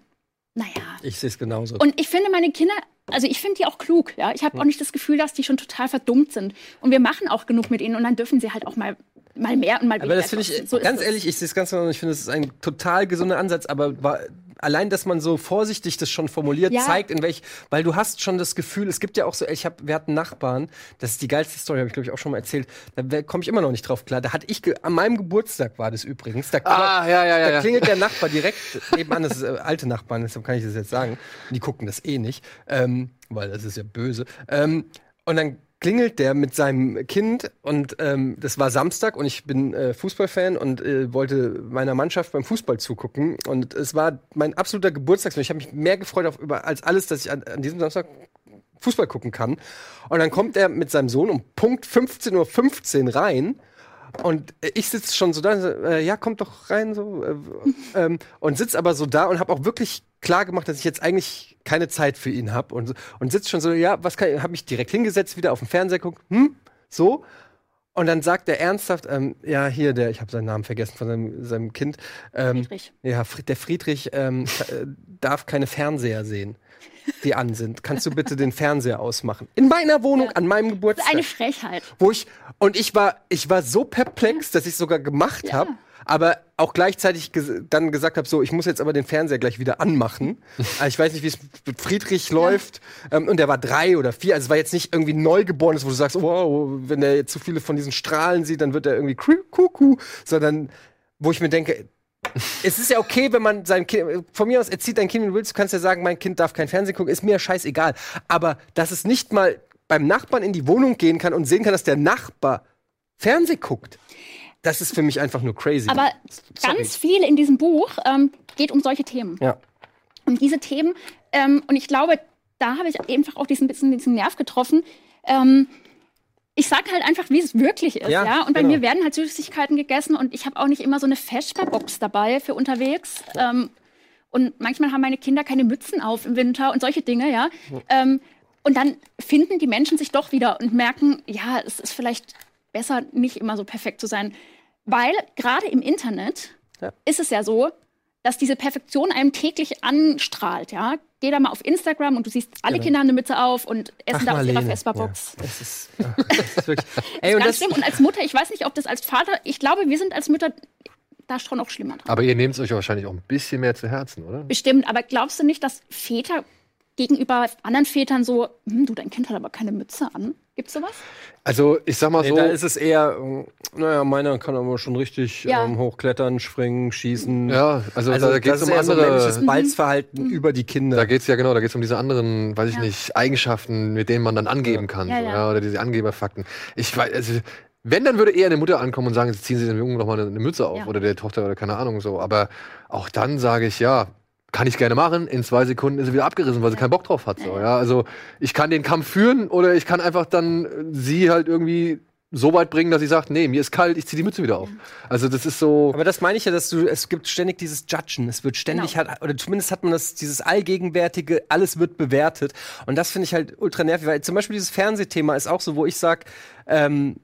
naja. ich sehe es genauso. Und ich finde meine Kinder, also ich finde die auch klug, ja. Ich habe auch nicht das Gefühl, dass die schon total verdummt sind. Und wir machen auch genug mit ihnen und dann dürfen sie halt auch mal, mal mehr und mal Aber weniger. das finde ich. So ganz ehrlich, ich sehe es ganz genau. Ich finde, es ist ein total gesunder Ansatz, aber war, allein, dass man so vorsichtig das schon formuliert, Ja. zeigt, in welch, weil du hast schon das Gefühl, es gibt ja auch so, ich hab, wir hatten Nachbarn, das ist die geilste Story, habe ich glaube ich auch schon mal erzählt, da komme ich immer noch nicht drauf klar. Da hatte ich, an meinem Geburtstag war das übrigens, da, Ah, ja, ja, ja, da ja. klingelt der Nachbar direkt nebenan, das ist äh, alte Nachbarn, deshalb kann ich das jetzt sagen. Die gucken das eh nicht, ähm, weil das ist ja böse. Ähm, und dann klingelt der mit seinem Kind und ähm, das war Samstag und ich bin äh, Fußballfan und äh, wollte meiner Mannschaft beim Fußball zugucken und es war mein absoluter Geburtstag. Ich habe mich mehr gefreut auf, über, als alles, dass ich an, an diesem Samstag Fußball gucken kann. Und dann kommt er mit seinem Sohn um Punkt 15.15 Uhr rein. Und ich sitze schon so da, so, äh, ja, kommt doch rein, so. Äh, ähm, und sitz aber so da und habe auch wirklich klar gemacht, dass ich jetzt eigentlich keine Zeit für ihn habe. Und, und sitz schon so, ja, was kann ich, habe mich direkt hingesetzt, wieder auf den Fernseher guckt, hm, so. Und dann sagt er ernsthaft, ähm, ja, hier, der, ich habe seinen Namen vergessen von seinem, seinem Kind. Ähm, Friedrich. Ja, Fried, der Friedrich ähm, äh, darf keine Fernseher sehen, die an sind. Kannst du bitte den Fernseher ausmachen? In meiner Wohnung, Ja. an meinem Das ist Geburtstag eine Frechheit. wo ich und ich war ich war so perplex, dass ich sogar gemacht Ja. habe, aber auch gleichzeitig ges dann gesagt habe, so ich muss jetzt aber den Fernseher gleich wieder anmachen. also <laughs> ich weiß nicht, wie es mit Friedrich läuft ähm, und der war drei oder vier, also es war jetzt nicht irgendwie neugeborenes, wo du sagst, wow, wenn der jetzt zu viele von diesen Strahlen sieht, dann wird er irgendwie kuckuck, sondern wo ich mir denke, es ist ja okay, wenn man sein Kind, von mir aus erzieht dein Kind, wenn du willst, du kannst ja sagen, mein Kind darf kein Fernsehen gucken, ist mir scheißegal. Aber dass es nicht mal beim Nachbarn in die Wohnung gehen kann und sehen kann, dass der Nachbar Fernsehen guckt, das ist für mich einfach nur crazy. Aber Sorry. ganz viel in diesem Buch ähm, geht um solche Themen. Ja. um diese Themen. Ähm, und ich glaube, da habe ich einfach auch diesen bisschen diesen Nerv getroffen. Ähm, ich sage halt einfach, wie es wirklich ist, Ja, ja. Und bei genau. mir werden halt Süßigkeiten gegessen und ich habe auch nicht immer so eine Vesperbox dabei für unterwegs. Ähm, und manchmal haben meine Kinder keine Mützen auf im Winter und solche Dinge, ja. Ähm, und dann finden die Menschen sich doch wieder und merken, ja, es ist vielleicht besser, nicht immer so perfekt zu sein. Weil gerade im Internet Ja. ist es ja so, dass diese Perfektion einem täglich anstrahlt, ja. Geh da mal auf Instagram und du siehst, alle Genau. Kinder haben eine Mütze auf und essen Ach, da aus ihrer. Vesperbox. Ja, es ist, ja, es ist wirklich. <laughs> Ey, und Ganz das, schlimm. Und als Mutter, ich weiß nicht, ob das als Vater, ich glaube, wir sind als Mütter da schon auch schlimmer dran. Aber ihr nehmt es euch wahrscheinlich auch ein bisschen mehr zu Herzen, oder? Bestimmt, aber glaubst du nicht, dass Väter gegenüber anderen Vätern so, hm, du, dein Kind hat aber keine Mütze an? Gibt's sowas? Also, ich sag mal nee, so. da ist es eher, ähm, naja, meiner kann aber schon richtig Ja. ähm, hochklettern, springen, schießen. ja, also, Also da geht es das um ist eher so andere. Balzverhalten über die Kinder. Da geht es ja genau, da geht es um diese anderen, weiß ich Ja. nicht, Eigenschaften, mit denen man dann angeben kann. Ja, so, ja. ja, oder diese Angeberfakten. Ich weiß, also, wenn, dann würde eher eine Mutter ankommen und sagen, jetzt ziehen Sie dem Jungen noch mal eine, eine Mütze auf Ja. oder der Tochter oder keine Ahnung so. Aber auch dann sage ich, ja, kann ich gerne machen. In zwei Sekunden ist sie wieder abgerissen, weil sie Ja. keinen Bock drauf hat. So, Ja, ja. Also ich kann den Kampf führen oder ich kann einfach dann äh, sie halt irgendwie so weit bringen, dass sie sagt, nee, mir ist kalt, ich ziehe die Mütze wieder auf. Also das ist so. Aber das meine ich ja, dass du, es gibt ständig dieses Judgen. Es wird ständig Genau. halt, oder zumindest hat man das, dieses Allgegenwärtige, alles wird bewertet. Und das finde ich halt ultra nervig, weil zum Beispiel dieses Fernsehthema ist auch so, wo ich sag, ähm,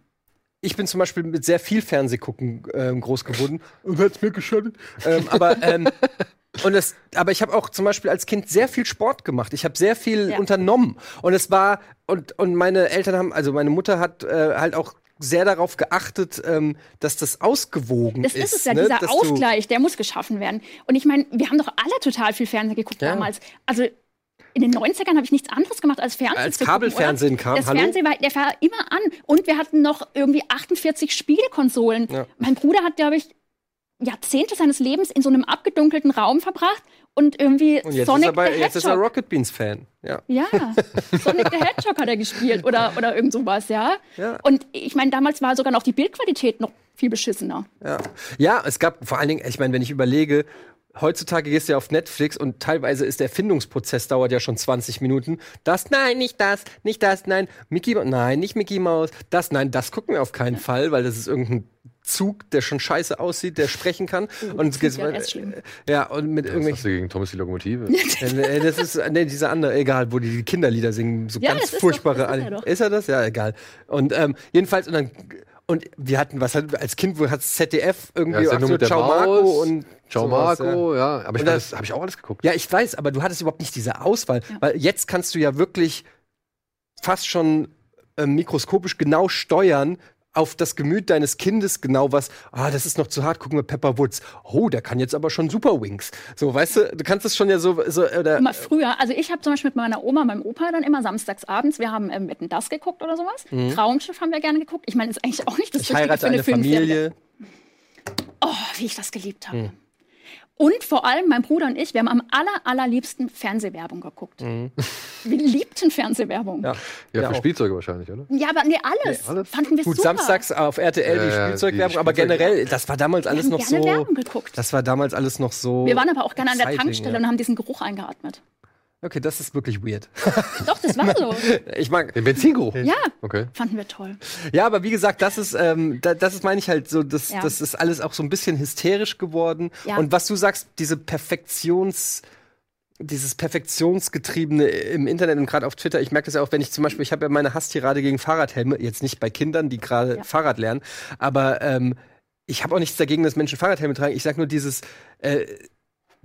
ich bin zum Beispiel mit sehr viel Fernsehgucken ähm, groß geworden. Und hat's mir geschadet. Ähm, aber ähm, <laughs> und das, aber ich habe auch zum Beispiel als Kind sehr viel Sport gemacht. Ich habe sehr viel Ja. unternommen. Und es war, und, und meine Eltern haben, also meine Mutter hat äh, halt auch sehr darauf geachtet, ähm, dass das ausgewogen Das ist. ist es ja, ne? dieser Dass Ausgleich, der muss geschaffen werden. Und ich meine, wir haben doch alle total viel Fernsehen geguckt Ja. damals. Also in den 90ern habe ich nichts anderes gemacht als Fernsehen Als gucken, Kabelfernsehen oder? kam, Das hallo? Fernsehen war, der war immer an. Und wir hatten noch irgendwie 48 Spielkonsolen. Ja. Mein Bruder hat, glaube ich, Jahrzehnte seines Lebens in so einem abgedunkelten Raum verbracht und irgendwie Und jetzt, Sonic ist er bei, the jetzt ist er Hedgehog. Rocket Beans Fan. Ja. Ja, Sonic the Hedgehog hat er gespielt oder, oder irgend sowas, ja. Ja. Und ich meine, damals war sogar noch die Bildqualität noch viel beschissener. Ja. ja, es gab vor allen Dingen, ich meine, wenn ich überlege, heutzutage gehst du ja auf Netflix und teilweise ist der Findungsprozess dauert ja schon 20 Minuten. Das, nein, nicht das, nicht das, nein, Mickey, nein, nicht Mickey Mouse, das, nein, das gucken wir auf keinen Fall, weil das ist irgendein Zug, der schon scheiße aussieht, der sprechen kann. Oh, <laughs> und das ist ja ja, und mit Was irgendwelchen hast du gegen Thomas die Lokomotive? <laughs> äh, das ist nee, dieser andere, egal, wo die, die Kinderlieder singen, so Ja, ganz das ist furchtbare. doch- ist er doch. ist er das? Ja, egal. Und ähm, jedenfalls und dann und wir hatten was hat, als Kind, wo hat ZDF irgendwie Ja, so, Ciao Marco und Ciao sowas, Marco, ja. Aber ich Und das- das habe ich auch alles geguckt. Ja, ich weiß, aber du hattest überhaupt nicht diese Auswahl, weil jetzt kannst du ja wirklich fast schon ähm, mikroskopisch genau steuern auf das Gemüt deines Kindes genau was, ah, das ist noch zu hart, gucken wir Pepper Woods. Oh, der kann jetzt aber schon Super Wings. So, weißt du, du kannst es schon ja so, so oder Immer früher, also ich habe zum Beispiel mit meiner Oma, meinem Opa dann immer samstags abends, wir haben ähm, Wetten das geguckt oder sowas. Traumschiff haben wir gerne geguckt. Ich meine, das ist eigentlich auch nicht das Mhm. ich heirate für eine Filmserie. Familie. Oh, wie ich das geliebt Mhm. Und vor allem mein Bruder und ich, wir haben am aller, allerliebsten Fernsehwerbung geguckt. <laughs> Wir liebten Fernsehwerbung. Mhm. Ja, Ja, ja für auch. Spielzeuge wahrscheinlich, oder? Ja, aber nee, alles. Nee, alles? Fanden wir Gut, super. samstags auf RTL die ja, Spielzeugwerbung, die aber Spielzeug- generell, das war damals alles haben noch gerne so. Werbung geguckt. Das war damals alles noch so. Wir waren aber auch gerne an der Tankstelle ja. und haben diesen Geruch eingeatmet. Okay, das ist wirklich weird. <laughs> Doch, das war so. ich mag. Den Benzingeruch. Ja, Okay. fanden wir toll. Ja, aber wie gesagt, das ist, ähm, da, das ist, meine ich halt so, das, Ja. das ist alles auch so ein bisschen hysterisch geworden. Ja. Und was du sagst, diese Perfektions, dieses Perfektionsgetriebene im Internet und gerade auf Twitter, ich merke das ja auch, wenn ich zum Beispiel, ich habe ja meine Hasstirade gegen Fahrradhelme, jetzt nicht bei Kindern, die gerade Ja. Fahrrad lernen, aber ähm, ich habe auch nichts dagegen, dass Menschen Fahrradhelme tragen. Ich sage nur dieses, äh,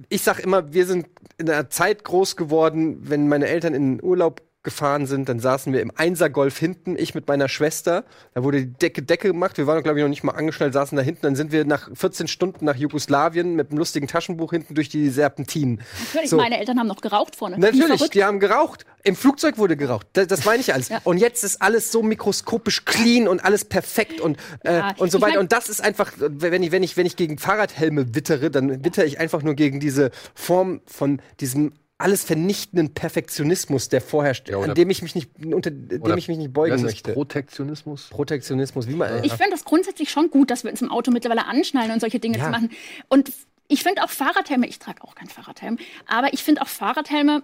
ich sag immer, wir sind in einer Zeit groß geworden, wenn meine Eltern in den Urlaub gefahren sind, dann saßen wir im Einser-Golf hinten, ich mit meiner Schwester. Da wurde die Decke Decke gemacht. Wir waren, glaube ich, noch nicht mal angeschnallt, saßen da hinten. Dann sind wir nach 14 Stunden nach Jugoslawien mit einem lustigen Taschenbuch hinten durch die Serpentinen. Natürlich, So. meine Eltern haben noch geraucht vorne. Natürlich, die haben geraucht. Im Flugzeug wurde geraucht. Das, das meine ich alles. Ja. Und jetzt ist alles so mikroskopisch clean und alles perfekt und, äh, Ja, und so ich weiter. mein- und das ist einfach, wenn ich, wenn ich, wenn ich gegen Fahrradhelme wittere, dann wittere ich einfach nur gegen diese Form von diesem alles vernichtenden Perfektionismus, der vorherrscht, Ja, an dem ich mich nicht, unter dem ich mich nicht beugen das? möchte. Protektionismus? Protektionismus, wie man. Ich finde das grundsätzlich schon gut, dass wir uns im Auto mittlerweile anschnallen und solche Dinge Ja. zu machen. Und ich finde auch Fahrradhelme, ich trage auch keinen Fahrradhelm, aber ich finde auch Fahrradhelme,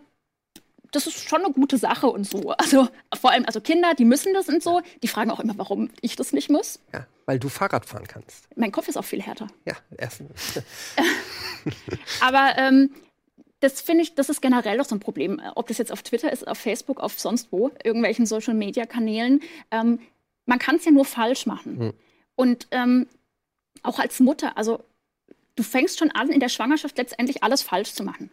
das ist schon eine gute Sache und so. Also vor allem, also Kinder, die müssen das und so. Die fragen auch immer, warum ich das nicht muss. ja, weil du Fahrrad fahren kannst. Mein Kopf ist auch viel härter. Ja, erstens. <laughs> Aber ähm, das finde ich, das ist generell auch so ein Problem. Äh, Ob das jetzt auf Twitter ist, auf Facebook, auf sonst wo, irgendwelchen Social Media Kanälen. Ähm, man kann es ja nur falsch machen. Hm. Und ähm, auch als Mutter, also du fängst schon an, in der Schwangerschaft letztendlich alles falsch zu machen.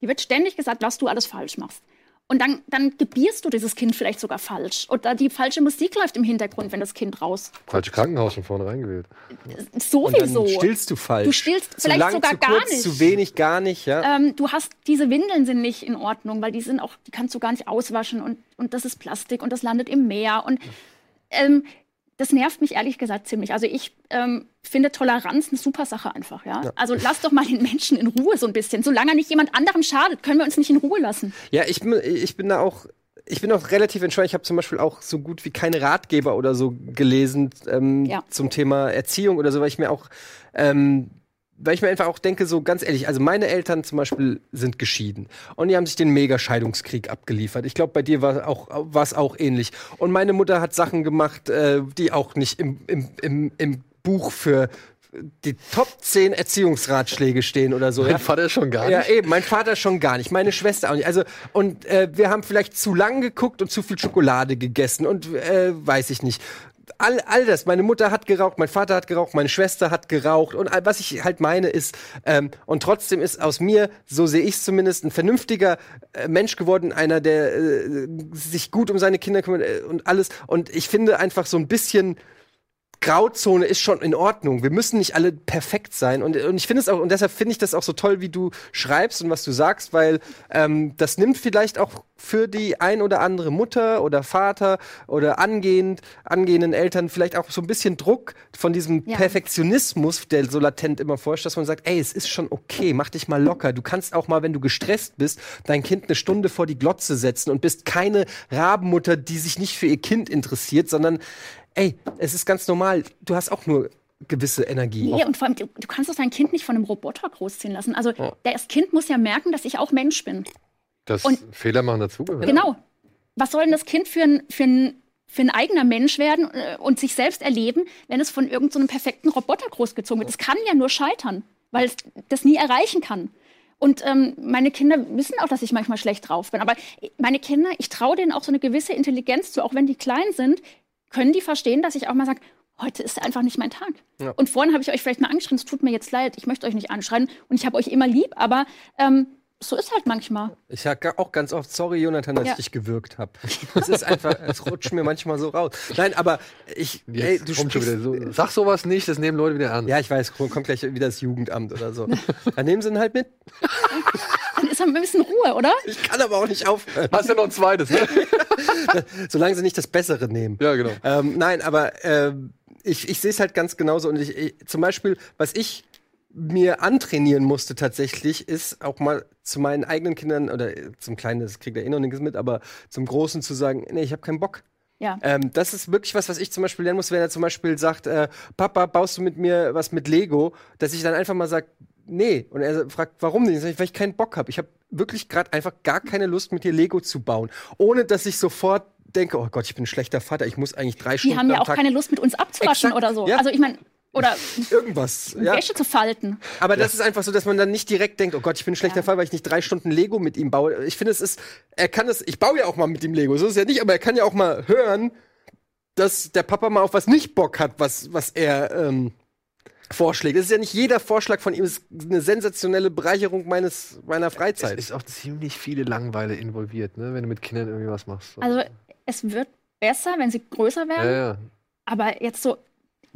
Dir wird ständig gesagt, was du alles falsch machst. Und dann, dann gebierst du dieses Kind vielleicht sogar falsch. Oder die falsche Musik läuft im Hintergrund, wenn das Kind raus. Falsche Krankenhaus von vorne reingewählt. Und Sowieso. dann stillst du falsch. Du stillst zu vielleicht lang, sogar zu gar kurz, nicht. Zu wenig, gar nicht, ja. ähm, du hast diese Windeln sind nicht in Ordnung, weil die sind auch, die kannst du gar nicht auswaschen und, und das ist Plastik und das landet im Meer und ähm, das nervt mich ehrlich gesagt ziemlich. Also ich ähm, finde Toleranz eine super Sache einfach, ja? Also lass doch mal den Menschen in Ruhe so ein bisschen. Solange nicht jemand anderem schadet, können wir uns nicht in Ruhe lassen. Ja, ich bin, ich bin da auch. Ich bin auch relativ entspannt. Ich habe zum Beispiel auch so gut wie keine Ratgeber oder so gelesen ähm, Ja. zum Thema Erziehung oder so, weil ich mir auch, ähm, weil ich mir einfach auch denke, so ganz ehrlich, also meine Eltern zum Beispiel sind geschieden und die haben sich den Mega-Scheidungskrieg abgeliefert. Ich glaube, bei dir war auch auch ähnlich. Und meine Mutter hat Sachen gemacht, äh, die auch nicht im, im, im, im Buch für die Top 10 Erziehungsratschläge stehen oder so. Mein ja? Vater schon gar Ja, nicht. eben, mein Vater schon gar nicht, meine Schwester auch nicht. Also, und äh, wir haben vielleicht zu lang geguckt und zu viel Schokolade gegessen und äh, weiß ich nicht. All, all das. Meine Mutter hat geraucht, mein Vater hat geraucht, meine Schwester hat geraucht. Und all- was ich halt meine ist, ähm, und trotzdem ist aus mir, so sehe ich es zumindest, ein vernünftiger äh, Mensch geworden, einer, der äh, sich gut um seine Kinder kümmert äh, und alles. Und ich finde einfach so ein bisschen Grauzone ist schon in Ordnung. Wir müssen nicht alle perfekt sein. Und, und ich finde es auch, und deshalb finde ich das auch so toll, wie du schreibst und was du sagst, weil ähm, das nimmt vielleicht auch für die ein oder andere Mutter oder Vater oder angehend, angehenden Eltern vielleicht auch so ein bisschen Druck von diesem Ja. Perfektionismus, der so latent immer vorsteht, dass man sagt, ey, es ist schon okay, mach dich mal locker. Du kannst auch mal, wenn du gestresst bist, dein Kind eine Stunde vor die Glotze setzen und bist keine Rabenmutter, die sich nicht für ihr Kind interessiert, sondern ey, es ist ganz normal. Du hast auch nur gewisse Energie. Nee, und vor allem, du, du kannst doch dein Kind nicht von einem Roboter großziehen lassen. Also Ja. das Kind muss ja merken, dass ich auch Mensch bin. Das Und- Fehler machen dazugehört. Genau. Was soll denn das Kind für ein, für ein, für ein eigener Mensch werden äh, und sich selbst erleben, wenn es von irgendeinem so einem perfekten Roboter großgezogen wird? Das kann ja nur scheitern, weil es das nie erreichen kann. Und ähm, meine Kinder wissen auch, dass ich manchmal schlecht drauf bin. Aber meine Kinder, ich traue denen auch so eine gewisse Intelligenz zu, auch wenn die klein sind, können die verstehen, dass ich auch mal sage, heute ist einfach nicht mein Tag. Ja. Und vorhin habe ich euch vielleicht mal angeschrien, es tut mir jetzt leid, ich möchte euch nicht anschreien und ich habe euch immer lieb, aber ähm, so ist halt manchmal. Ich sage auch ganz oft, sorry, Jonathan, dass Ja. ich dich gewürgt habe. Es ist einfach, es rutscht mir manchmal so raus. Nein, aber ich, ey, du kommt sprichst, wieder so. Sag sowas nicht, das nehmen Leute wieder ernst. Ja, ich weiß, kommt gleich wieder das Jugendamt oder so. Dann nehmen sie ihn halt mit. <laughs> Ist ein bisschen Ruhe, oder? Ich kann aber auch nicht aufhören. Hast ja noch ein zweites, ne? <laughs> Solange sie nicht das Bessere nehmen. ja, genau. Ähm, nein, aber ähm, ich, ich sehe es halt ganz genauso. Und ich, ich, zum Beispiel, was ich mir antrainieren musste tatsächlich, ist auch mal zu meinen eigenen Kindern oder äh, zum Kleinen, das kriegt er eh noch nichts mit, aber zum Großen zu sagen, nee, ich habe keinen Bock. Ja. Ähm, das ist wirklich was, was ich zum Beispiel lernen muss, wenn er zum Beispiel sagt, äh, Papa, baust du mit mir was mit Lego, dass ich dann einfach mal sage, nee. Und er fragt, warum nicht? Sag ich, weil ich keinen Bock habe. Ich habe wirklich gerade einfach gar keine Lust, mit dir Lego zu bauen. Ohne dass ich sofort denke, oh Gott, ich bin ein schlechter Vater, ich muss eigentlich drei Die Stunden haben ja am auch Tag keine Lust, mit uns abzuwaschen Exakt, oder so. ja. Also ich meine, oder <laughs> irgendwas. Ja. Wäsche zu falten. Aber das ist einfach so, dass man dann nicht direkt denkt, oh Gott, ich bin ein schlechter Ja. Fall, weil ich nicht drei Stunden Lego mit ihm baue. Ich finde, es ist, er kann es, ich baue ja auch mal mit ihm Lego, so ist es ja nicht, aber er kann ja auch mal hören, dass der Papa mal auf was nicht Bock hat, was, was er ähm, vorschlägt. Es ist ja nicht jeder Vorschlag von ihm, es ist eine sensationelle Bereicherung meines, meiner Es Freizeit. ist auch ziemlich viele Langeweile involviert, ne? wenn du mit Kindern irgendwie was machst. So. Also es wird besser, wenn sie größer werden. ja, ja. Aber jetzt so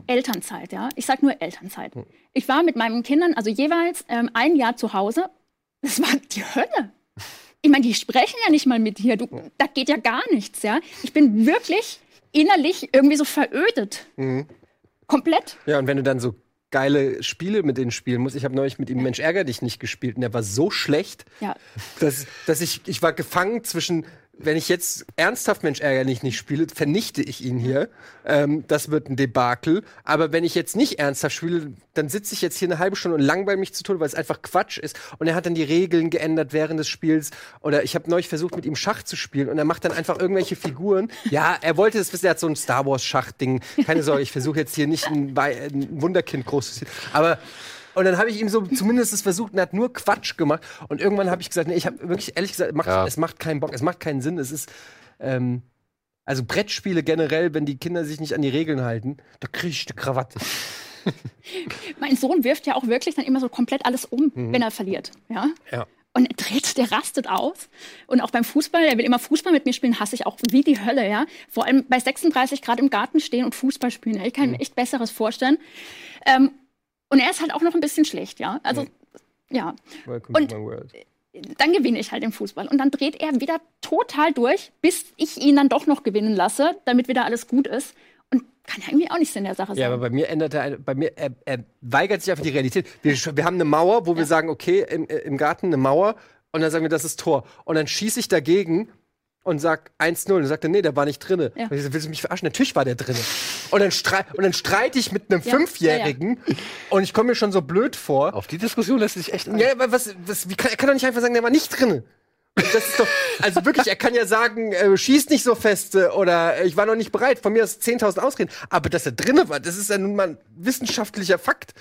Elternzeit, ja. Ich sag nur Elternzeit. Hm. Ich war mit meinen Kindern, also jeweils ähm, ein Jahr zu Hause. Das war die Hölle. Ich meine, die sprechen ja nicht mal mit dir. Du, da geht ja gar nichts, ja. Ich bin wirklich innerlich irgendwie so verödet. Mhm. Komplett. Ja, und wenn du dann so geile Spiele mit denen spielen musst. Ich habe neulich mit ihm Mensch ärger dich nicht gespielt und der war so schlecht, Ja. dass, dass ich, ich war gefangen zwischen, wenn ich jetzt ernsthaft Mensch ärger dich nicht spiele, vernichte ich ihn hier. Ähm, das wird ein Debakel. Aber wenn ich jetzt nicht ernsthaft spiele, dann sitze ich jetzt hier eine halbe Stunde und langweile mich zu tun, weil es einfach Quatsch ist. Und er hat dann die Regeln geändert während des Spiels. Oder ich habe neulich versucht, mit ihm Schach zu spielen und er macht dann einfach irgendwelche Figuren. Ja, er wollte das wissen, er hat so ein Star Wars Schachding. Keine Sorge, ich versuche jetzt hier nicht ein, ein Wunderkind groß zu ziehen. Aber und dann habe ich ihm so zumindest es versucht und er hat nur Quatsch gemacht. Und irgendwann habe ich gesagt, nee, ich habe wirklich ehrlich gesagt, macht, Ja. es macht keinen Bock, es macht keinen Sinn. Es ist, ähm, also Brettspiele generell, wenn die Kinder sich nicht an die Regeln halten, da kriege ich eine Krawatte. <laughs> Mein Sohn wirft ja auch wirklich dann immer so komplett alles um, wenn er verliert. Ja. Ja. Und er dreht, der rastet aus. Und auch beim Fußball, er will immer Fußball mit mir spielen, hasse ich auch wie die Hölle, ja. Vor allem bei 36 Grad im Garten stehen und Fußball spielen. Ich kann mir echt Besseres vorstellen. Ähm, und er ist halt auch noch ein bisschen schlecht, ja. Also, ja. Welcome Und- to my world. Dann gewinne ich halt im Fußball. Und dann dreht er wieder total durch, bis ich ihn dann doch noch gewinnen lasse, damit wieder alles gut ist. Und kann ja irgendwie auch nicht Sinn der Sache sein. Ja, aber bei mir ändert er, bei mir, er, er weigert sich einfach die Realität. Wir, wir haben eine Mauer, wo wir sagen, okay, im, im Garten eine Mauer und dann sagen wir, das ist Tor. Und dann schieße ich dagegen und sag 1-0. Und dann sagt er, nee, der war nicht drinne. Ja. Und ich so, willst du mich verarschen? Natürlich war der drinne. Und dann, strei und dann streite ich mit einem Ja, Fünfjährigen und ich komme mir schon so blöd vor. Auf die Diskussion lässt sich echt ein. Ja, aber was, was, wie kann, er kann doch nicht einfach sagen, der war nicht drinne. Und Das ist doch, also wirklich, er kann ja sagen, äh, schießt nicht so fest äh, oder äh, ich war noch nicht bereit, von mir aus 10.000 Ausreden. Aber dass er drinne war, das ist ja nun mal ein wissenschaftlicher Fakt.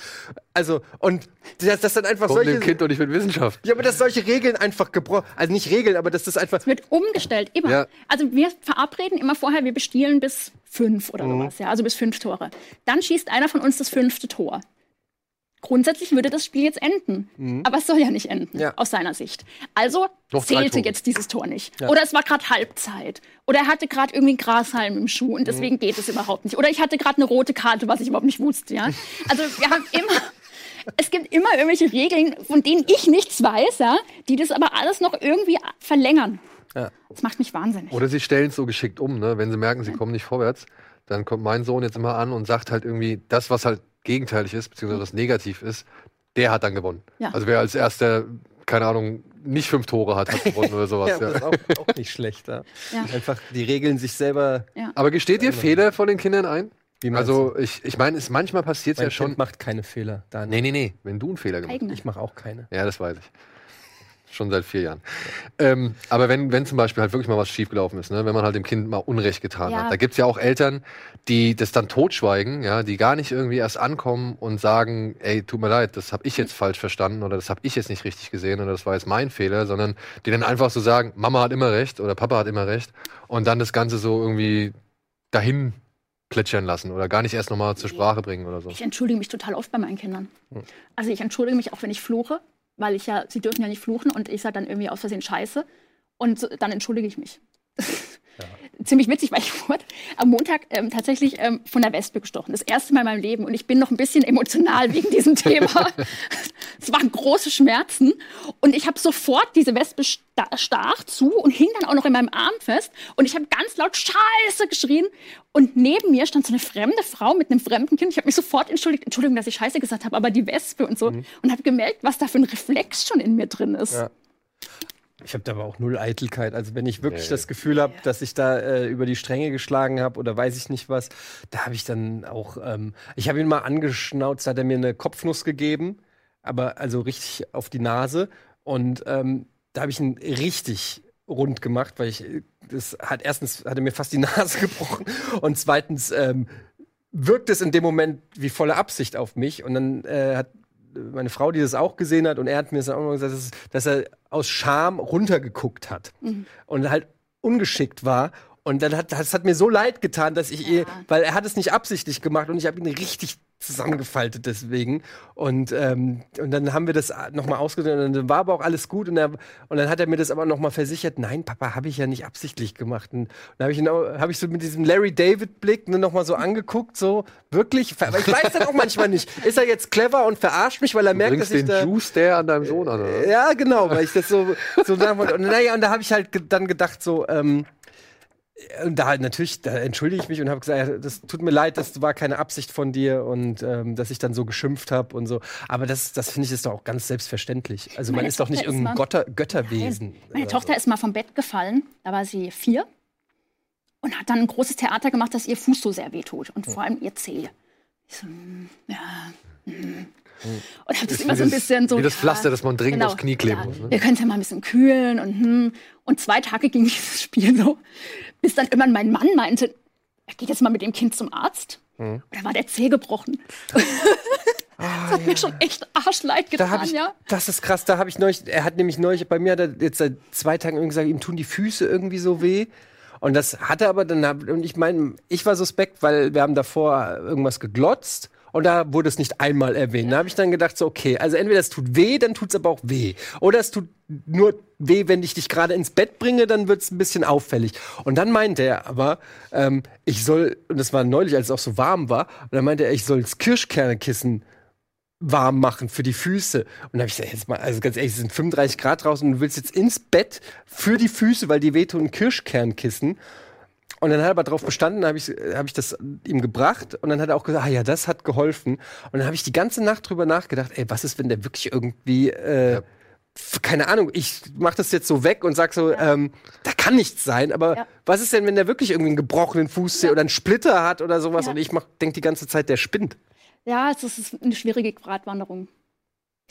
Also, und dass das dann einfach Warum solche. dem Kind doch nicht mit Wissenschaft? Ja, aber dass solche Regeln einfach gebrochen, also nicht Regeln, aber dass das einfach. wird umgestellt, immer. Ja. Also wir verabreden immer vorher, wir bestielen bis fünf oder Mhm. sowas, ja, also bis fünf Tore. Dann schießt einer von uns das fünfte Tor. Grundsätzlich würde das Spiel jetzt enden. Aber es soll ja nicht enden, Mhm. Ja. aus seiner Sicht. Also drei zählte jetzt dieses Tor nicht. Oder es war gerade Halbzeit. Oder er hatte gerade irgendwie einen Grashalm im Schuh Mhm. und deswegen geht es überhaupt nicht. Oder ich hatte gerade eine rote Karte, was ich überhaupt nicht wusste. Ja? Also wir haben <laughs> immer. Es gibt immer irgendwelche Regeln, von denen ich nichts weiß, ja, die das aber alles noch irgendwie verlängern. Ja. Das macht mich wahnsinnig. Oder sie stellen es so geschickt um, ne? wenn sie merken, sie kommen nicht vorwärts. Dann kommt mein Sohn jetzt immer an und sagt halt irgendwie, das, was halt gegenteilig ist, beziehungsweise was negativ ist, der hat dann gewonnen. Ja. Also wer als erster, keine Ahnung, nicht fünf Tore hat, hat <laughs> gewonnen oder sowas. Ja, das Ja. ist auch, auch nicht schlecht. Ja. Einfach die Regeln sich selber. Aber gesteht ihr Fehler von den Kindern ein? Also ich, ich meine, es manchmal passiert mein ja schon. Kind macht keine Fehler. Da Nee, nee, nee. Wenn du einen Fehler gemacht hast. Ich mache auch keine. Ja, das weiß ich. Schon seit vier Jahren. Ähm, aber wenn, wenn zum Beispiel halt wirklich mal was schiefgelaufen ist, ne? wenn man halt dem Kind mal Unrecht getan Ja. hat, da gibt's ja auch Eltern, die das dann totschweigen, ja, die gar nicht irgendwie erst ankommen und sagen, ey, tut mir leid, das habe ich jetzt falsch verstanden oder das habe ich jetzt nicht richtig gesehen oder das war jetzt mein Fehler, sondern die dann einfach so sagen, Mama hat immer recht oder Papa hat immer recht und dann das Ganze so irgendwie dahin plätschern lassen oder gar nicht erst nochmal zur Sprache bringen oder so. Ich entschuldige mich total oft bei meinen Kindern. Hm. Also ich entschuldige mich auch, wenn ich fluche, weil ich ja, sie dürfen ja nicht fluchen und ich sage dann irgendwie aus Versehen Scheiße. Und so- dann entschuldige ich mich. Ziemlich witzig, weil ich wurde am Montag ähm, tatsächlich ähm, von der Wespe gestochen. Das erste Mal in meinem Leben. Und ich bin noch ein bisschen emotional wegen diesem <laughs> Thema. es waren große Schmerzen. Und ich habe sofort diese Wespe sta stach zu und hing dann auch noch in meinem Arm fest. Und ich habe ganz laut Scheiße geschrien. Und neben mir stand so eine fremde Frau mit einem fremden Kind. Ich habe mich sofort entschuldigt, Entschuldigung, dass ich Scheiße gesagt habe, aber die Wespe und so. Und habe gemerkt, was da für ein Reflex schon in mir drin ist. Ja. Ich habe da aber auch null Eitelkeit. Also wenn ich wirklich Nee. das Gefühl habe, dass ich da äh, über die Stränge geschlagen habe oder weiß ich nicht was, da habe ich dann auch. Ähm, ich habe ihn mal angeschnauzt, hat er mir eine Kopfnuss gegeben, aber also richtig auf die Nase. Und ähm, da habe ich ihn richtig rund gemacht, weil ich äh, das hat erstens hat er mir fast die <laughs> Nase gebrochen und zweitens ähm, wirkt es in dem Moment wie volle Absicht auf mich und dann äh, hat meine Frau, die das auch gesehen hat, und er hat mir das auch mal gesagt, dass, dass er aus Scham runtergeguckt hat und halt ungeschickt war. Und dann hat das hat mir so leid getan, dass ich ihr, weil er hat es nicht absichtlich gemacht und ich habe ihn richtig zusammengefaltet deswegen. Und, ähm, und dann haben wir das nochmal ausgedrückt und dann war aber auch alles gut. Und, er, und dann hat er mir das aber nochmal versichert, nein, Papa, habe ich ja nicht absichtlich gemacht. Und dann habe ich, ihn auch- hab ich so mit diesem Larry David-Blick ne, nochmal so angeguckt, so wirklich. Aber ich weiß dann auch manchmal nicht, ist er jetzt clever und verarscht mich, weil er Du merkt, dass ich den da. Juice der an deinem Sohn an, oder? Ja, genau, weil ich das so, so und naja, und da habe ich halt ge dann gedacht, so, ähm, und da halt natürlich, da entschuldige ich mich und habe gesagt, ja, das tut mir leid, das war keine Absicht von dir und ähm, dass ich dann so geschimpft habe und so. Aber das, das finde ich ist doch auch ganz selbstverständlich. Also man Meine ist doch nicht irgendein Götter, Götterwesen. Meine oder Tochter ist mal vom Bett gefallen, da war sie vier und hat dann ein großes Theater gemacht, dass ihr Fuß so sehr wehtut und vor allem ihr Zeh. Ich so, mm, ja, mm. Und habe das immer wie so ein das- bisschen so. wie das ja, Pflaster, das man dringend aufs Knie kleben ja, muss, ne? Wir können es ja mal ein bisschen kühlen und hm. Und zwei Tage ging <laughs> dieses Spiel so, bis dann irgendwann mein Mann meinte, er geht jetzt mal mit dem Kind zum Arzt. Hm. Und da war der Zeh gebrochen. <laughs> das hat mir schon echt arschleid Da getan, hab ich, ja. Das ist krass, da habe ich neulich, er hat nämlich neulich, bei mir hat er jetzt seit zwei Tagen irgendwie gesagt, ihm tun die Füße irgendwie so weh. Und das hat er aber dann, und ich meine, ich war suspekt, weil wir haben davor irgendwas geglotzt und da wurde es nicht einmal erwähnt. Da habe ich dann gedacht, so, okay, also entweder es tut weh, dann tut es aber auch weh. Oder es tut nur weh, wenn ich dich gerade ins Bett bringe, dann wird es ein bisschen auffällig. Und dann meinte er aber, ähm, ich soll, und das war neulich, als es auch so warm war, und dann meinte er, ich soll das Kirschkernekissen warm machen für die Füße. Und da habe ich gesagt, jetzt mal, also ganz ehrlich, es sind 35 Grad draußen und du willst jetzt ins Bett für die Füße, weil die wehtun, Kirschkernkissen. Und dann hat er aber darauf bestanden, habe ich, hab ich das ihm gebracht und dann hat er auch gesagt, ah ja, das hat geholfen. Und dann habe ich die ganze Nacht drüber nachgedacht, ey, was ist, wenn der wirklich irgendwie, äh, f- keine Ahnung, ich mach das jetzt so weg und sag so, ähm, da kann nichts sein, aber Ja. was ist denn, wenn der wirklich irgendwie einen gebrochenen Fuß oder einen Splitter hat oder sowas Ja. und ich mach, denk die ganze Zeit, der spinnt. Ja, es ist eine schwierige Gratwanderung.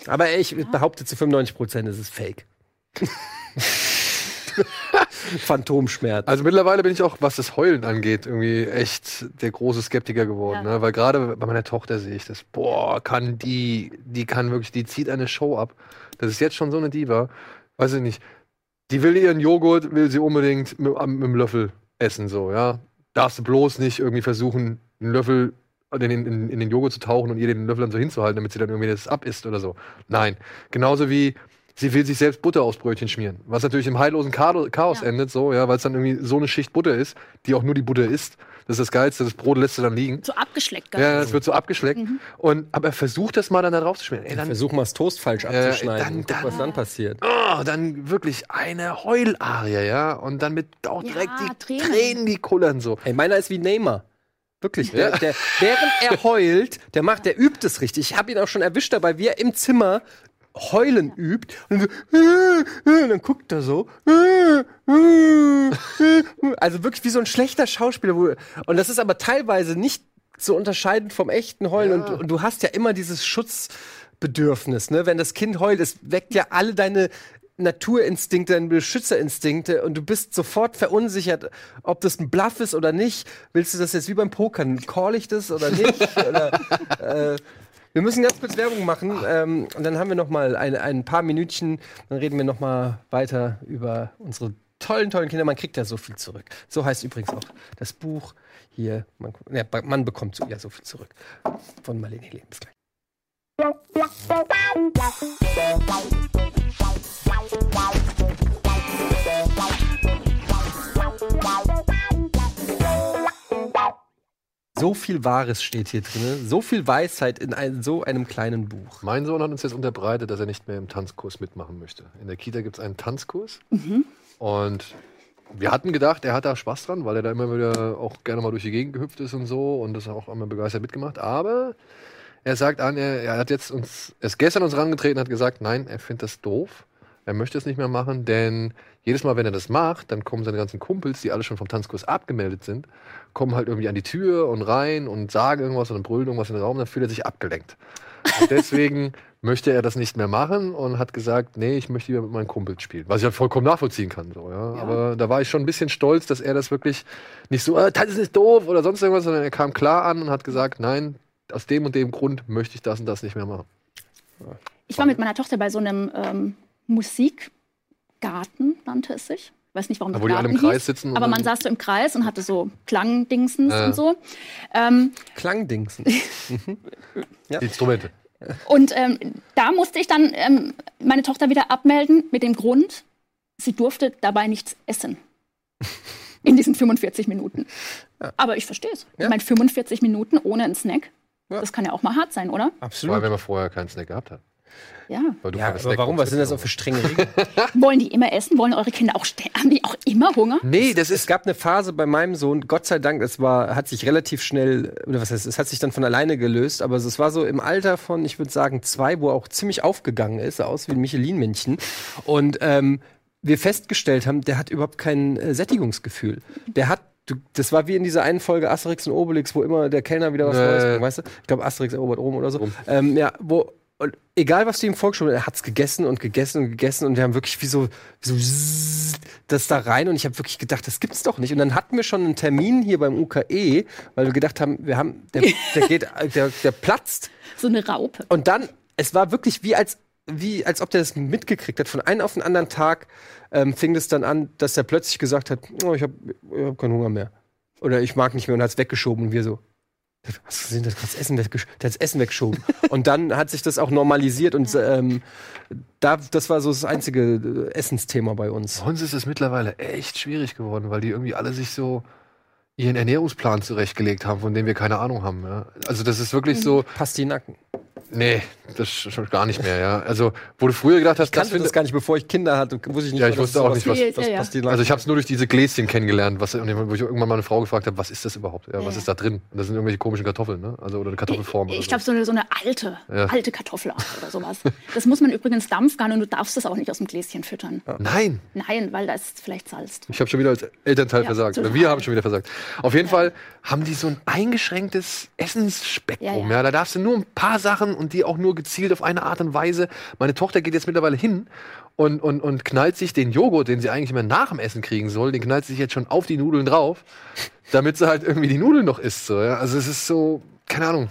Aber ich behaupte zu 95 Prozent, es ist Fake. <laughs> Phantomschmerz. Also mittlerweile bin ich auch, was das Heulen angeht, irgendwie echt der große Skeptiker geworden. Ja. Ne? Weil gerade bei meiner Tochter sehe ich das, boah, kann die, die kann wirklich, die zieht eine Show ab. Das ist jetzt schon so eine Diva. Weiß ich nicht. Die will ihren Joghurt, will sie unbedingt mit, mit dem Löffel essen, so, ja. Darfst du bloß nicht irgendwie versuchen, einen Löffel in den, in, in den Joghurt zu tauchen und ihr den Löffel dann so hinzuhalten, damit sie dann irgendwie das abisst oder so. Nein. Genauso wie sie will sich selbst Butter aufs Brötchen schmieren. Was natürlich im heillosen Chao- Chaos Ja. endet, so, ja, weil es dann irgendwie so eine Schicht Butter ist, die auch nur die Butter ist. Das ist das Geilste, das Brot lässt du dann liegen. So abgeschleckt. Ja, es wird so abgeschleckt. Mhm. Und, aber versuch das mal dann da drauf zu schmieren. Ey, dann, Versuch mal das Toast falsch Äh, abzuschneiden. dann- und guck, was dann- dann passiert. oh, dann wirklich eine Heularie, ja. Und dann mit auch Ja, direkt die Tränen. Tränen, die kullern so. Ey, meiner ist wie Neymar. Wirklich. Ja. Der, der, während er heult, der macht, der übt es richtig. Ich habe ihn auch schon erwischt dabei, wie er im Zimmer heulen übt. Und, so, äh, äh, und dann guckt er so. äh. Also wirklich wie so ein schlechter Schauspieler. Wo, und das ist aber teilweise nicht so unterscheiden vom echten Heulen. Und, und du hast ja immer dieses Schutzbedürfnis, ne? Wenn das Kind heult, es weckt ja alle deine Naturinstinkte, deine Beschützerinstinkte und du bist sofort verunsichert, ob das ein Bluff ist oder nicht. Willst du das jetzt wie beim Pokern? Call ich das oder nicht? <laughs> oder, äh, wir müssen ganz kurz Werbung machen ähm, und dann haben wir noch mal ein, ein paar Minütchen. Dann reden wir noch mal weiter über unsere tollen, tollen Kinder. Man kriegt ja so viel zurück. So heißt übrigens auch das Buch hier. Man, ja, man bekommt ja so viel zurück. Von Marlene Helene. Bis gleich. So viel Wahres steht hier drin, so viel Weisheit in ein, so einem kleinen Buch. Mein Sohn hat uns jetzt unterbreitet, dass er nicht mehr im Tanzkurs mitmachen möchte. In der Kita gibt es einen Tanzkurs. Und wir hatten gedacht, er hat da Spaß dran, weil er da immer wieder auch gerne mal durch die Gegend gehüpft ist und so und das auch immer begeistert mitgemacht. Aber er sagt an, er, er hat jetzt uns, er ist gestern uns rangetreten und hat gesagt, nein, er findet das doof. Er möchte es nicht mehr machen, denn jedes Mal, wenn er das macht, dann kommen seine ganzen Kumpels, die alle schon vom Tanzkurs abgemeldet sind, kommen halt irgendwie an die Tür und rein und sagen irgendwas und brüllen irgendwas in den Raum, dann fühlt er sich abgelenkt. Und deswegen <laughs> möchte er das nicht mehr machen und hat gesagt, nee, ich möchte lieber mit meinen Kumpels spielen. Was ich halt vollkommen nachvollziehen kann. So, ja. Aber da war ich schon ein bisschen stolz, dass er das wirklich nicht so, äh, Tanzen ist doof oder sonst irgendwas, sondern er kam klar an und hat gesagt, nein, aus dem und dem Grund möchte ich das und das nicht mehr machen. Ich war mit meiner Tochter bei so einem ähm, Musikgarten, nannte es sich. Ich weiß nicht, warum Da, das wo die alle im Garten Kreis hieß, sitzen Aber man saß so im Kreis und hatte so Klangdingsens Ja. und so. Ähm, Klangdingsen. <laughs> Die Instrumente. und ähm, da musste ich dann ähm, meine Tochter wieder abmelden mit dem Grund, sie durfte dabei nichts essen. <laughs> In diesen 45 Minuten. Aber ich verstehe es. Ja. Ich meine, 45 Minuten ohne einen Snack, Ja. das kann ja auch mal hart sein, oder? Vor allem, Absolut. wenn man vorher keinen Snack gehabt hat. Ja. Weil du Ja, aber warum? Was sind das auch für strenge <laughs> Regeln? Wollen die immer essen? Wollen eure Kinder auch haben die auch immer Hunger? Nee, das es gab eine Phase bei meinem Sohn, Gott sei Dank, es war, hat sich relativ schnell, oder was heißt, es hat sich dann von alleine gelöst, aber es war so im Alter von, ich würde sagen, zwei, wo er auch ziemlich aufgegangen ist, sah aus wie ein Michelin-Männchen. Und ähm, wir festgestellt haben, der hat überhaupt kein äh, Sättigungsgefühl. Der hat Du, das war wie in dieser einen Folge Asterix und Obelix, wo immer der Kellner wieder was Äh. Neues bringt, weißt du? Ich glaube, Asterix erobert Rom oder so. Rom. Ähm, ja, wo, und egal was du ihm vorgeschoben hast, er hat's gegessen und gegessen und gegessen und wir haben wirklich wie so, wie so das da rein und ich habe wirklich gedacht, das gibt's doch nicht. Und dann hatten wir schon einen Termin hier beim UKE, weil wir gedacht haben, wir haben, der, der geht, <laughs> der, der platzt. So eine Raupe. Und dann, es war wirklich wie als, wie als ob der das mitgekriegt hat. Von einem auf den anderen Tag ähm, fing es dann an, dass er plötzlich gesagt hat, oh, ich habe ich hab keinen Hunger mehr. Oder ich mag nicht mehr und hat es weggeschoben und wir so. Hast du gesehen, der hat das Essen, der das Essen weggeschoben. <laughs> und dann hat sich das auch normalisiert und ähm, da, das war so das einzige äh, Essensthema bei uns. Bei uns ist es mittlerweile echt schwierig geworden, weil die irgendwie alle sich so ihren Ernährungsplan zurechtgelegt haben, von dem wir keine Ahnung haben. Ja. Also das ist wirklich so, Pastinaken. Nee, das schon gar nicht mehr. Ja. Also wo du früher gedacht hast, Ich kannte finde- das gar nicht, bevor ich Kinder hatte. Wusste ich nicht, Ja, ich wusste auch nicht, was- Ja, ja. Pastinaken Also ich habe es nur durch diese Gläschen kennengelernt, was, wo ich irgendwann mal eine Frau gefragt habe, was ist das überhaupt? Ja, was Ja. ist da drin? Und das sind irgendwelche komischen Kartoffeln, ne? Also oder eine Kartoffelform. Ich oder glaube, so eine, so eine alte, Ja. alte Kartoffelart oder sowas. Das muss man übrigens dampfgaren und du darfst das auch nicht aus dem Gläschen füttern. Nein, Nein, weil da ist vielleicht Salz drin. ich habe schon wieder als Elternteil Ja, versagt. Oder total. wir haben schon wieder versagt. Auf jeden Fall haben die so ein eingeschränktes Essensspektrum. Ja, Ja, ja. Da darfst du nur ein paar Sachen und die auch nur gezielt auf eine Art und Weise. Meine Tochter geht jetzt mittlerweile hin und, und, und knallt sich den Joghurt, den sie eigentlich immer nach dem Essen kriegen soll, den knallt sie sich jetzt schon auf die Nudeln drauf, damit sie halt irgendwie die Nudeln noch isst. So, ja? Also es ist so, keine Ahnung.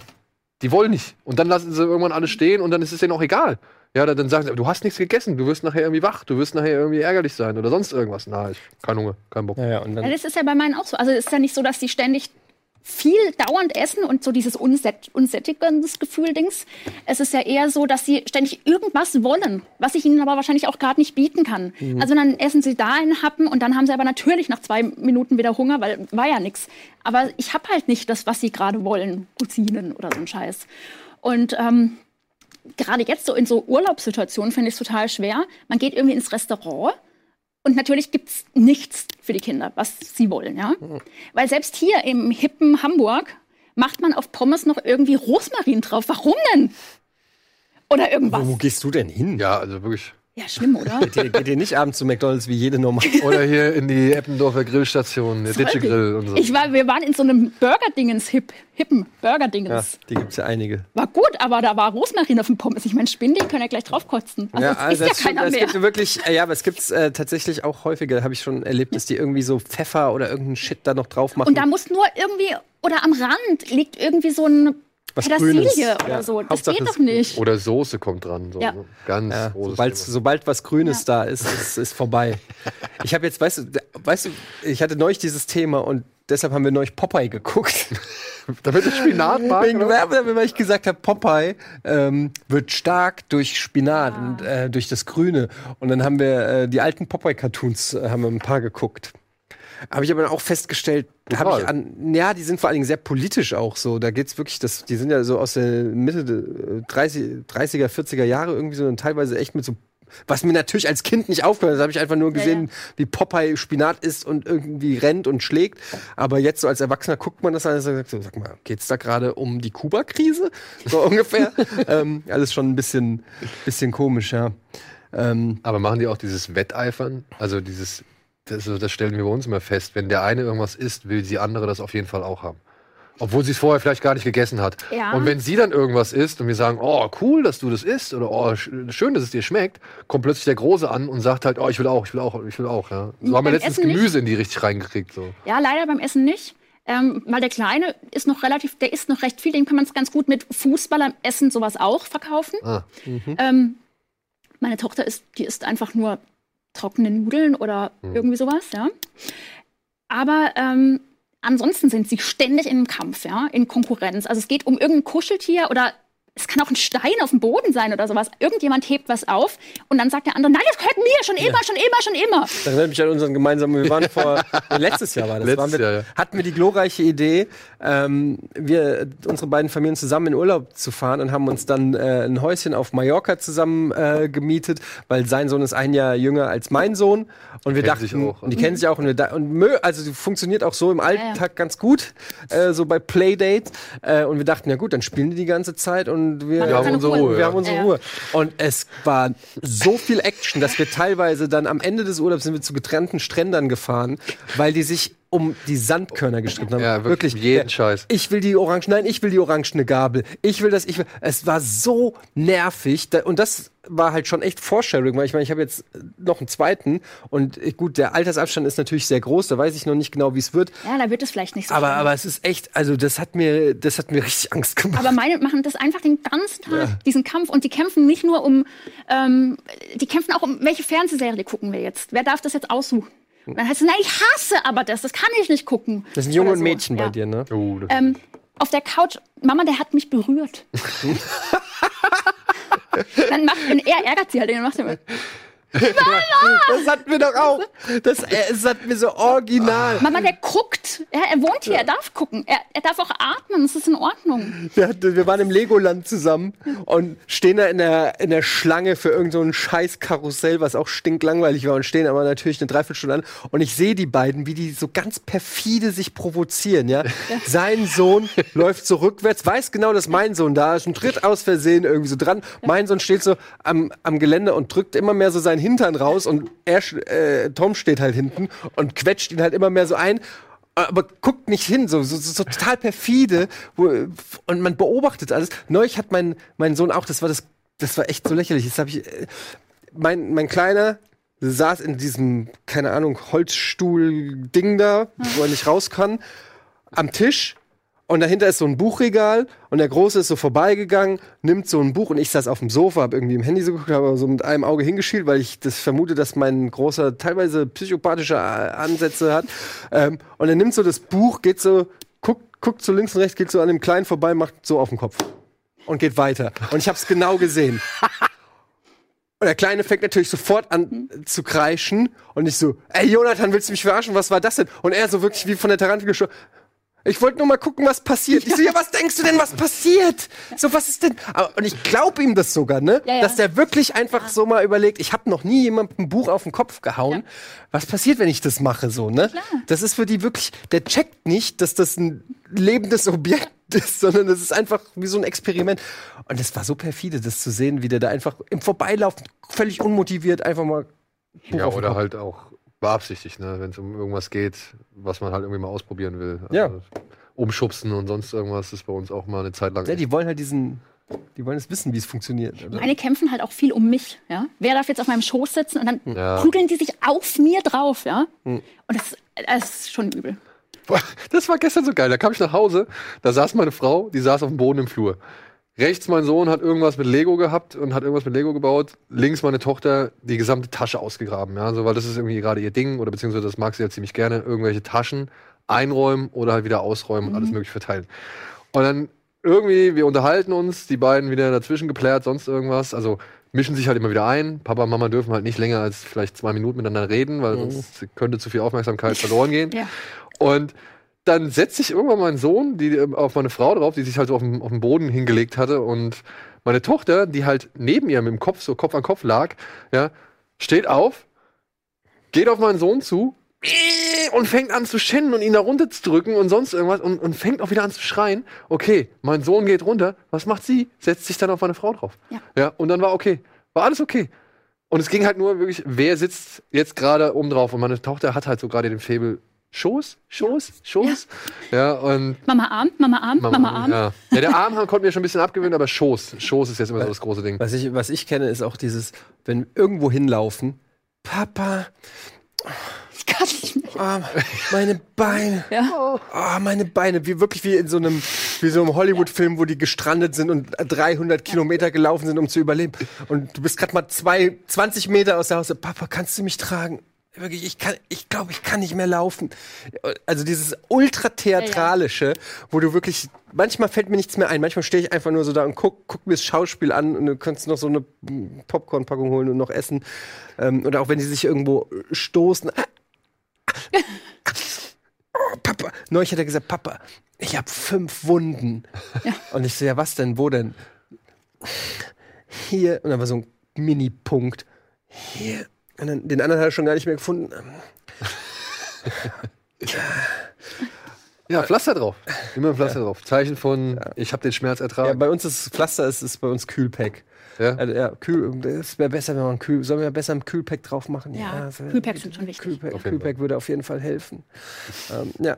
Die wollen nicht. Und dann lassen sie irgendwann alles stehen und dann ist es denen auch egal. Ja, dann, dann sagen sie, du hast nichts gegessen, du wirst nachher irgendwie wach, du wirst nachher irgendwie ärgerlich sein oder sonst irgendwas. Na, ich kein Hunger, kein Bock. Ja, ja, und Ja, dann, das ist ja bei meinen auch so. Also es ist ja nicht so, dass die ständig viel dauernd essen und so dieses Unsätt unsättigendes Gefühl-Dings. Es ist ja eher so, dass sie ständig irgendwas wollen, was ich ihnen aber wahrscheinlich auch gerade nicht bieten kann. Also dann essen sie da einen Happen und dann haben sie aber natürlich nach zwei Minuten wieder Hunger, weil war ja nichts. Aber ich habe halt nicht das, was sie gerade wollen, Cousinen oder so ein Scheiß. Und ähm, gerade jetzt so in so Urlaubssituationen finde ich es total schwer. Man geht irgendwie ins Restaurant und natürlich gibt's nichts für die Kinder, was sie wollen, ja. Weil selbst hier im hippen Hamburg macht man auf Pommes noch irgendwie Rosmarin drauf. Warum denn? Oder wo, irgendwas. wo gehst du denn hin? Ja, also wirklich. Ja, schlimm, oder? Geht ihr, geht ihr nicht abends zu McDonalds wie jede Nummer? <laughs> Oder hier in die Eppendorfer Grillstation, der Ditsche Grill und so. Ich war, wir waren in so einem Burger-Dingens, hip, hippen Ja, Burger-Dingens. die gibt's ja einige. War gut, aber da war Rosmarin auf dem Pommes. Ich meine, Spinnen, die können ja gleich draufkotzen. Also ja, das isst ja das stimmt, keiner es mehr. gibt wirklich, äh, ja, aber es gibt's äh, tatsächlich auch häufiger, habe ich schon erlebt, dass die irgendwie so Pfeffer oder irgendeinen Shit da noch drauf machen. Und da muss nur irgendwie, oder am Rand liegt irgendwie so ein Was Petersilie Grünes. oder Ja, so. Das Hauptsache geht doch nicht. Oder Soße kommt dran. So, Ja. ne? Ganz Ja, sobald, Thema. sobald was Grünes da ist, ist, ist vorbei. Ich habe jetzt, weißt du, weißt du, ich hatte neulich dieses Thema und deshalb haben wir neulich Popeye geguckt. <laughs> Damit der Spinat mag. Wegen oder? Werbung, weil ich gesagt habe, Popeye ähm, wird stark durch Spinat und äh, durch das Grüne. Und dann haben wir äh, die alten Popeye-Cartoons, äh, haben wir ein paar geguckt. Habe ich aber auch festgestellt, habe ich an, ja, die sind vor allen Dingen sehr politisch auch so. Da geht's wirklich, das, die sind ja so aus der Mitte der äh, 30, 30er, 40er Jahre irgendwie so und teilweise echt mit so was mir natürlich als Kind nicht aufgehört hat, habe ich einfach nur gesehen, wie Popeye Spinat isst und irgendwie rennt und schlägt. Aber jetzt so als Erwachsener guckt man das an und sagt so, sag mal, geht's da gerade um die Kuba-Krise? So <laughs> ungefähr. ähm, alles schon ein bisschen, bisschen komisch, ja. Ähm, Aber machen die auch dieses Wetteifern? Also dieses, das, das stellen wir bei uns immer fest. Wenn der eine irgendwas isst, will die andere das auf jeden Fall auch haben. Obwohl sie es vorher vielleicht gar nicht gegessen hat. Ja. Und wenn sie dann irgendwas isst und wir sagen, oh, cool, dass du das isst oder oh, sch- schön, dass es dir schmeckt, kommt plötzlich der Große an und sagt halt, oh, ich will auch, ich will auch, ich will auch. Ja. So haben wir letztens Essen nicht. Gemüse in die richtig reingekriegt. So. Ja, leider beim Essen nicht. Ähm, weil der Kleine ist noch relativ, der isst noch recht viel, dem kann man es ganz gut mit Fußball am Essen sowas auch verkaufen. Ah. Ähm, meine Tochter isst, die isst einfach nur trockene Nudeln oder irgendwie sowas, ja. Aber ähm, ansonsten sind sie ständig in einem Kampf, ja, in Konkurrenz. Also es geht um irgendein Kuscheltier oder es kann auch ein Stein auf dem Boden sein oder sowas. Irgendjemand hebt was auf und dann sagt der andere, nein, das gehört mir, schon immer, schon immer, schon immer. Das erinnert mich an unseren gemeinsamen, wir waren vor, <laughs> letztes Jahr war das, Letztes waren wir, Jahr, ja. hatten wir die glorreiche Idee, ähm, wir, unsere beiden Familien zusammen in Urlaub zu fahren und haben uns dann äh, ein Häuschen auf Mallorca zusammen äh, gemietet, weil sein Sohn ist ein Jahr jünger als mein Sohn und wir Kennen sich dachten, auch. und die kennen sich auch und, wir da, und mö, also die funktioniert auch so im Alltag ja. ganz gut, äh, so bei Playdate äh, und wir dachten, ja gut, dann spielen die die ganze Zeit und wir, Man Wir hat haben unsere Ruhe, wir ja. haben unsere Ja. Ruhe. Und es war so viel Action, dass wir teilweise dann am Ende des Urlaubs sind wir zu getrennten Strändern gefahren, weil die sich um die Sandkörner gestritten haben. Ja, wirklich jeden Scheiß. Ich will die Orange, nein, ich will die orangene Gabel. Ich will das, ich will. Es war so nervig. Da, und das war halt schon echt Foreshadowing, weil ich meine, ich habe jetzt noch einen zweiten und gut, der Altersabstand ist natürlich sehr groß, da weiß ich noch nicht genau, wie es wird. Ja, da wird es vielleicht nicht so Aber, schlimm. aber es ist echt, also das hat mir, das hat mir richtig Angst gemacht. Aber meine machen das einfach den ganzen Tag, diesen Kampf. Und die kämpfen nicht nur um, ähm, die kämpfen auch um, welche Fernsehserie gucken wir jetzt? Wer darf das jetzt aussuchen? Und dann heißt es, nein, ich hasse aber das, das kann ich nicht gucken. das sind Junge Oder und so. Mädchen bei Ja. dir, ne? Oh, das Ähm, auf der Couch, Mama, der hat mich berührt. <laughs> <laughs> dann macht, wenn er ärgert sie halt, dann macht er immer, Das hatten wir doch auch. Das, äh, das hatten wir so original. Mama, der guckt. Ja, er wohnt hier, er darf gucken. Er, er darf auch atmen, das ist in Ordnung. Wir, hatten, wir waren im Legoland zusammen und stehen da in der, in der Schlange für irgendein so scheiß Karussell, was auch stinklangweilig war und stehen aber natürlich eine Dreiviertelstunde an. Und ich sehe die beiden, wie die so ganz perfide sich provozieren, ja. Sein Sohn läuft so rückwärts, weiß genau, dass mein Sohn da ist und tritt aus Versehen irgendwie so dran. Mein Sohn steht so am, am Gelände und drückt immer mehr so seinen Hintern raus und sch- äh, Tom steht halt hinten und quetscht ihn halt immer mehr so ein aber guckt nicht hin, so, so, so total perfide. Wo, und man beobachtet alles. Neulich hat mein, mein Sohn auch, das war das, das war echt so lächerlich. Das hab ich, äh, mein, mein Kleiner saß in diesem, keine Ahnung, Holzstuhl-Ding da, wo er nicht raus kann, am Tisch. Und dahinter ist so ein Buchregal und der Große ist so vorbeigegangen, nimmt so ein Buch und ich saß auf dem Sofa, hab irgendwie im Handy so geguckt, habe so mit einem Auge hingeschielt, weil ich das vermute, dass mein Großer teilweise psychopathische äh, Ansätze hat. Ähm, und er nimmt so das Buch, geht so, guckt, guckt so links und rechts, geht so an dem Kleinen vorbei, macht so auf den Kopf und geht weiter. Und ich habe es genau gesehen. Und der Kleine fängt natürlich sofort an zu kreischen und ich so, ey Jonathan, willst du mich verarschen? Was war das denn? Und er so wirklich wie von der Tarantel geschossen. Ich wollte nur mal gucken, was passiert. Ich so, ja, was denkst du denn, was passiert? So, was ist denn? Aber- Und ich glaube ihm das sogar, ne? Ja, ja. Dass der wirklich einfach so mal überlegt, ich habe noch nie jemandem ein Buch auf den Kopf gehauen. Was passiert, wenn ich das mache, so, ne? Das ist für die wirklich, der checkt nicht, dass das ein lebendes Objekt <laughs> ist, sondern das ist einfach wie so ein Experiment. Und es war so perfide, das zu sehen, wie der da einfach im Vorbeilaufen völlig unmotiviert einfach mal Buch Ja, oder halt auch beabsichtigt, ne? wenn es um irgendwas geht, was man halt irgendwie mal ausprobieren will. Also Ja. Umschubsen und sonst irgendwas ist bei uns auch mal eine Zeit lang. Ja, die wollen halt diesen, die wollen es wissen, wie es funktioniert. oder? Meine kämpfen halt auch viel um mich, ja. Wer darf jetzt auf meinem Schoß sitzen und dann Ja. prügeln die sich auf mir drauf, ja. Hm. Und das, das ist schon übel. <laughs> Das war gestern so geil. Da kam ich nach Hause, da saß meine Frau, die saß auf dem Boden im Flur. Rechts mein Sohn hat irgendwas mit Lego gehabt und hat irgendwas mit Lego gebaut. Links meine Tochter die gesamte Tasche ausgegraben, ja, so weil das ist irgendwie gerade ihr Ding oder beziehungsweise das mag sie ja ziemlich gerne, irgendwelche Taschen einräumen oder halt wieder ausräumen und alles mögliche verteilen. Und dann irgendwie, wir unterhalten uns, die beiden wieder dazwischen geplärt, sonst irgendwas. Also mischen sich halt immer wieder ein. Papa und Mama dürfen halt nicht länger als vielleicht zwei Minuten miteinander reden, weil sonst könnte zu viel Aufmerksamkeit verloren gehen. Ja. Und dann setzt sich irgendwann mein Sohn die, ähm, auf meine Frau drauf, die sich halt so auf dem, auf dem Boden hingelegt hatte. Und meine Tochter, die halt neben ihr mit dem Kopf, so Kopf an Kopf lag, ja, steht auf, geht auf meinen Sohn zu und fängt an zu schennen und ihn da runter zu drücken und sonst irgendwas und, und fängt auch wieder an zu schreien. Okay, mein Sohn geht runter. Was macht sie? Setzt sich dann auf meine Frau drauf. Ja. ja und dann war okay. War alles okay. Und es ging halt nur wirklich, wer sitzt jetzt gerade oben drauf? Und meine Tochter hat halt so gerade den Faible Schoß, Schoß, Schoß. Ja, und Mama Arm, Mama Arm, Mama, Arm. Ja. ja, der Arm konnten wir schon ein bisschen abgewöhnen, aber Schoß. Schoß ist jetzt immer so das große Ding. Was ich, was ich kenne, ist auch dieses, wenn wir irgendwo hinlaufen, Papa, Ich kann nicht mehr. oh, meine Beine, Ja. oh, meine Beine, wie wirklich wie in so einem, wie so einem Hollywood-Film, wo die gestrandet sind und 300 Kilometer gelaufen sind, um zu überleben. Und du bist gerade mal zwei, 20 Meter aus der Haus. Papa, kannst du mich tragen? Wirklich, ich kann, ich glaube, ich kann nicht mehr laufen. Also dieses ultra-theatralische, wo du wirklich, manchmal fällt mir nichts mehr ein, manchmal stehe ich einfach nur so da und guck, guck mir das Schauspiel an und du kannst noch so eine Popcorn-Packung holen und noch essen. Ähm, oder auch wenn die sich irgendwo stoßen. Oh, Papa. Neulich hat er gesagt, Papa, ich habe fünf Wunden. Und ich so, ja, was denn? Wo denn? Hier. Und dann war so ein Mini-Punkt. Hier. Und dann, den anderen hat er schon gar nicht mehr gefunden. Ja, Pflaster drauf. Immer ein Pflaster drauf. Zeichen von, ich habe den Schmerz Ja, ertragen. bei uns ist Pflaster, ist, ist bei uns Kühlpack. Ja? Also, ja, Kühl, es wäre besser, wenn man Kühl, sollen wir besser ein Kühlpack drauf machen? Ja, das wär- Kühlpacks sind schon wichtig. Kühlpack, Kühlpack würde auf jeden Fall helfen. ähm, ja.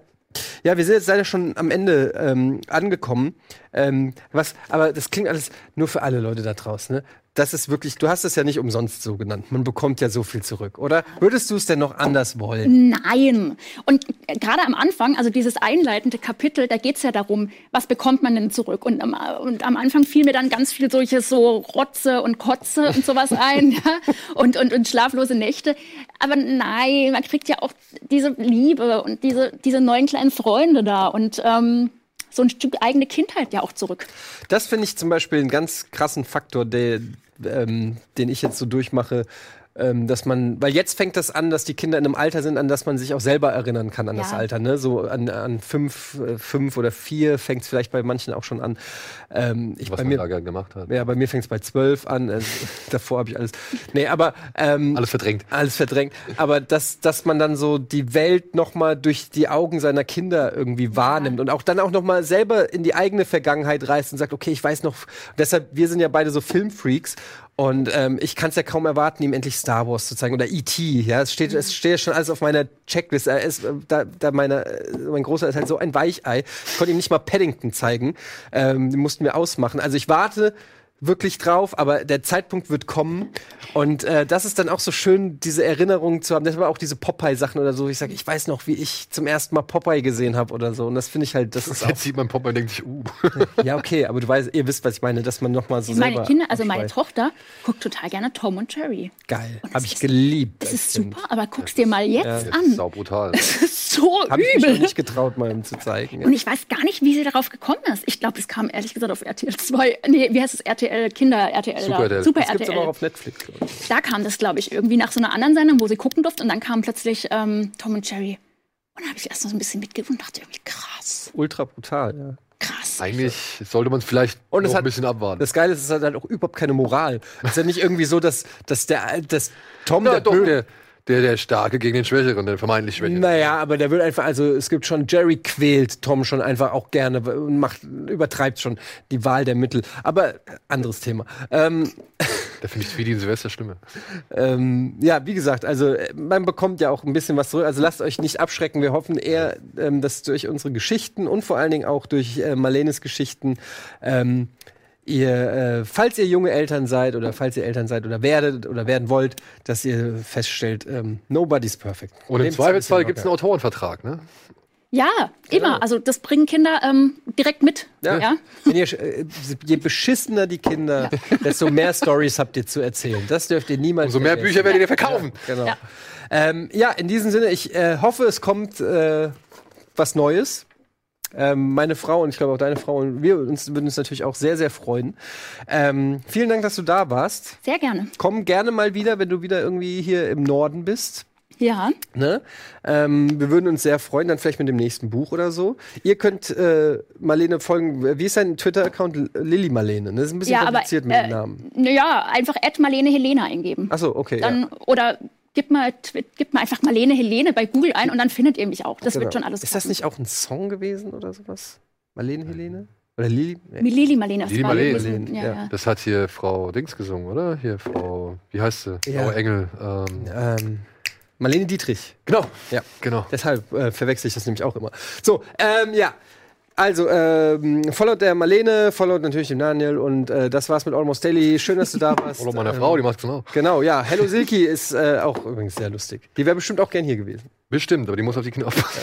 Ja, wir sind jetzt leider schon am Ende ähm, angekommen. Ähm, was, aber das klingt alles nur für alle Leute da draußen. Ne? Das ist wirklich, du hast es ja nicht umsonst so genannt. Man bekommt ja so viel zurück, oder? Würdest du es denn noch anders wollen? Nein. Und äh, gerade am Anfang, also dieses einleitende Kapitel, da geht's ja darum, was bekommt man denn zurück? Und am, und am Anfang fiel mir dann ganz viel solches so Rotze und Kotze und sowas <laughs> ein ja? und, und, und schlaflose Nächte. Aber nein, man kriegt ja auch diese Liebe und diese, diese neuen kleinen Freunde da und ähm, so ein Stück eigene Kindheit ja auch zurück. Das finde ich zum Beispiel einen ganz krassen Faktor, der, ähm, den ich jetzt so durchmache. Ähm, dass man, weil jetzt fängt das an, dass die Kinder in einem Alter sind, an das man sich auch selber erinnern kann an das Ja. Alter. Ne? So an, an fünf, äh, fünf oder vier fängt es vielleicht bei manchen auch schon an. Ähm, ich, Was bei man mir, da gerne gemacht hat. ja, bei mir fängt es bei zwölf an. Also, <laughs> davor habe ich alles. Nee, aber ähm, Alles verdrängt. alles verdrängt. Aber dass, dass man dann so die Welt noch mal durch die Augen seiner Kinder irgendwie wahrnimmt und auch dann auch noch mal selber in die eigene Vergangenheit reist und sagt, okay, ich weiß noch. Deshalb, wir sind ja beide so Filmfreaks. Und ähm, ich kann es ja kaum erwarten, ihm endlich Star Wars zu zeigen oder E.T. Ja, es steht, es steht ja schon alles auf meiner Checkliste. Er ist, äh, da, da meine, äh, mein Großer ist halt so ein Weichei. Ich konnte ihm nicht mal Paddington zeigen. Ähm, die mussten wir ausmachen. Also ich warte wirklich drauf, aber der Zeitpunkt wird kommen. Und äh, das ist dann auch so schön, diese Erinnerung zu haben. Das war auch diese Popeye-Sachen oder so. Ich sage, ich weiß noch, wie ich zum ersten Mal Popeye gesehen habe oder so. Und das finde ich halt, das <laughs> ist auch. Jetzt sieht man Popeye und denkt sich, uh. <laughs> Ja, okay, aber du weißt, ihr wisst, was ich meine, dass man noch mal so Meine selber Kinder, also meine. Tochter, guckt total gerne Tom und Jerry. Geil, habe ich ist- geliebt. Das ist Kind. super, aber guck's dir mal jetzt Das ist an. sau brutal. Das ist so Habe ich mich übel. nicht getraut, mal ihm zu zeigen. Ja. Und ich weiß gar nicht, wie sie darauf gekommen ist. Ich glaube, es kam ehrlich gesagt auf RTL 2. Nee, wie heißt es? RTL, Kinder RTL. Super da. RTL. Super Das gibt's aber auch RTL. auf Netflix. Da kam das, glaube ich, irgendwie nach so einer anderen Sendung, wo sie gucken durfte. Und dann kam plötzlich ähm, Tom und Jerry. Und dann habe ich erst noch so ein bisschen mitgewundert und dachte irgendwie, krass, Ultra brutal, ja. krass. Eigentlich sollte man es vielleicht Und noch es hat- ein bisschen abwarten. Das Geile ist, es hat halt auch überhaupt keine Moral. Es ist ja nicht irgendwie so, dass, dass der, dass Tom Ja, der doch, Bö- der, Der, Starke gegen den Schwächeren, der vermeintlich Schwächeren. Naja, aber der will einfach, also es gibt schon, Jerry quält Tom schon einfach auch gerne und macht, übertreibt schon die Wahl der Mittel. Aber anderes Thema. Ähm, <laughs> Da finde ich wie die Silvesterstimme. ähm, ja, wie gesagt, also äh, man bekommt ja auch ein bisschen was zurück. Also lasst euch nicht abschrecken. Wir hoffen eher, ähm, dass durch unsere Geschichten und vor allen Dingen auch durch äh, Marlenes Geschichten ähm, ihr, äh, falls ihr junge Eltern seid oder falls ihr Eltern seid oder werdet oder werden wollt, dass ihr feststellt, ähm, nobody's perfect. Und im Zweifelsfall gibt es einen. Autorenvertrag, ne? Ja, Genau. immer. Also das bringen Kinder ähm, direkt mit. Ja. Ja. Wenn ihr, äh, je beschissener die Kinder, desto mehr Stories habt ihr zu erzählen. Das dürft ihr niemals Umso mehr. Bücher werdet ihr verkaufen. Genau. Ja. Ähm, ja, in diesem Sinne, ich äh, hoffe, es kommt äh, was Neues. Ähm, meine Frau und ich glaube auch deine Frau und wir uns, würden uns natürlich auch sehr, sehr freuen. Ähm, vielen Dank, dass du da warst. Sehr gerne. Komm gerne mal wieder, wenn du wieder irgendwie hier im Norden bist. Ja. Ne? Ähm, wir würden uns sehr freuen, dann vielleicht mit dem nächsten Buch oder so. Ihr könnt äh, Marlene folgen. Wie ist dein Twitter-Account? Lilly Marlene. Ne? Das ist ein bisschen Ja, aber kompliziert mit äh, dem Namen. naja, einfach Ed Marlene Helena eingeben. Achso, okay. Dann ja. oder gib mal gib mal einfach Marlene Helene bei Google ein und dann findet ihr mich auch. Das Genau. wird schon alles. Ist das nicht auch ein Song gewesen oder sowas? Marlene Helene? Oder Lilly? Nee. Mit Lili Marlene. das Lili Marlene. Ja, Ja. ja. Das hat hier Frau Dings gesungen, oder? Hier Frau, wie heißt sie? Ja. Frau Engel. Ähm, Ähm, Marlene Dietrich. Genau, Ja. genau. Deshalb äh, verwechsel ich das nämlich auch immer. So, ähm, ja. Also, ähm, Fallout der Marlene, Fallout natürlich dem Daniel und äh, das war's mit Almost Daily. Schön, dass du da warst. Oder meiner ähm, Frau, die macht's genau. Genau, ja. Hello Silky ist äh, auch übrigens sehr lustig. Die wäre bestimmt auch gern hier gewesen. Bestimmt, aber die muss auf die Kinder aufpassen.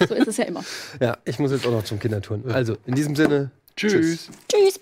Ja. so ist es ja immer. <laughs> Ja, ich muss jetzt auch noch zum Kinderturnen. Also, in diesem Sinne, Tschüss. tschüss. tschüss.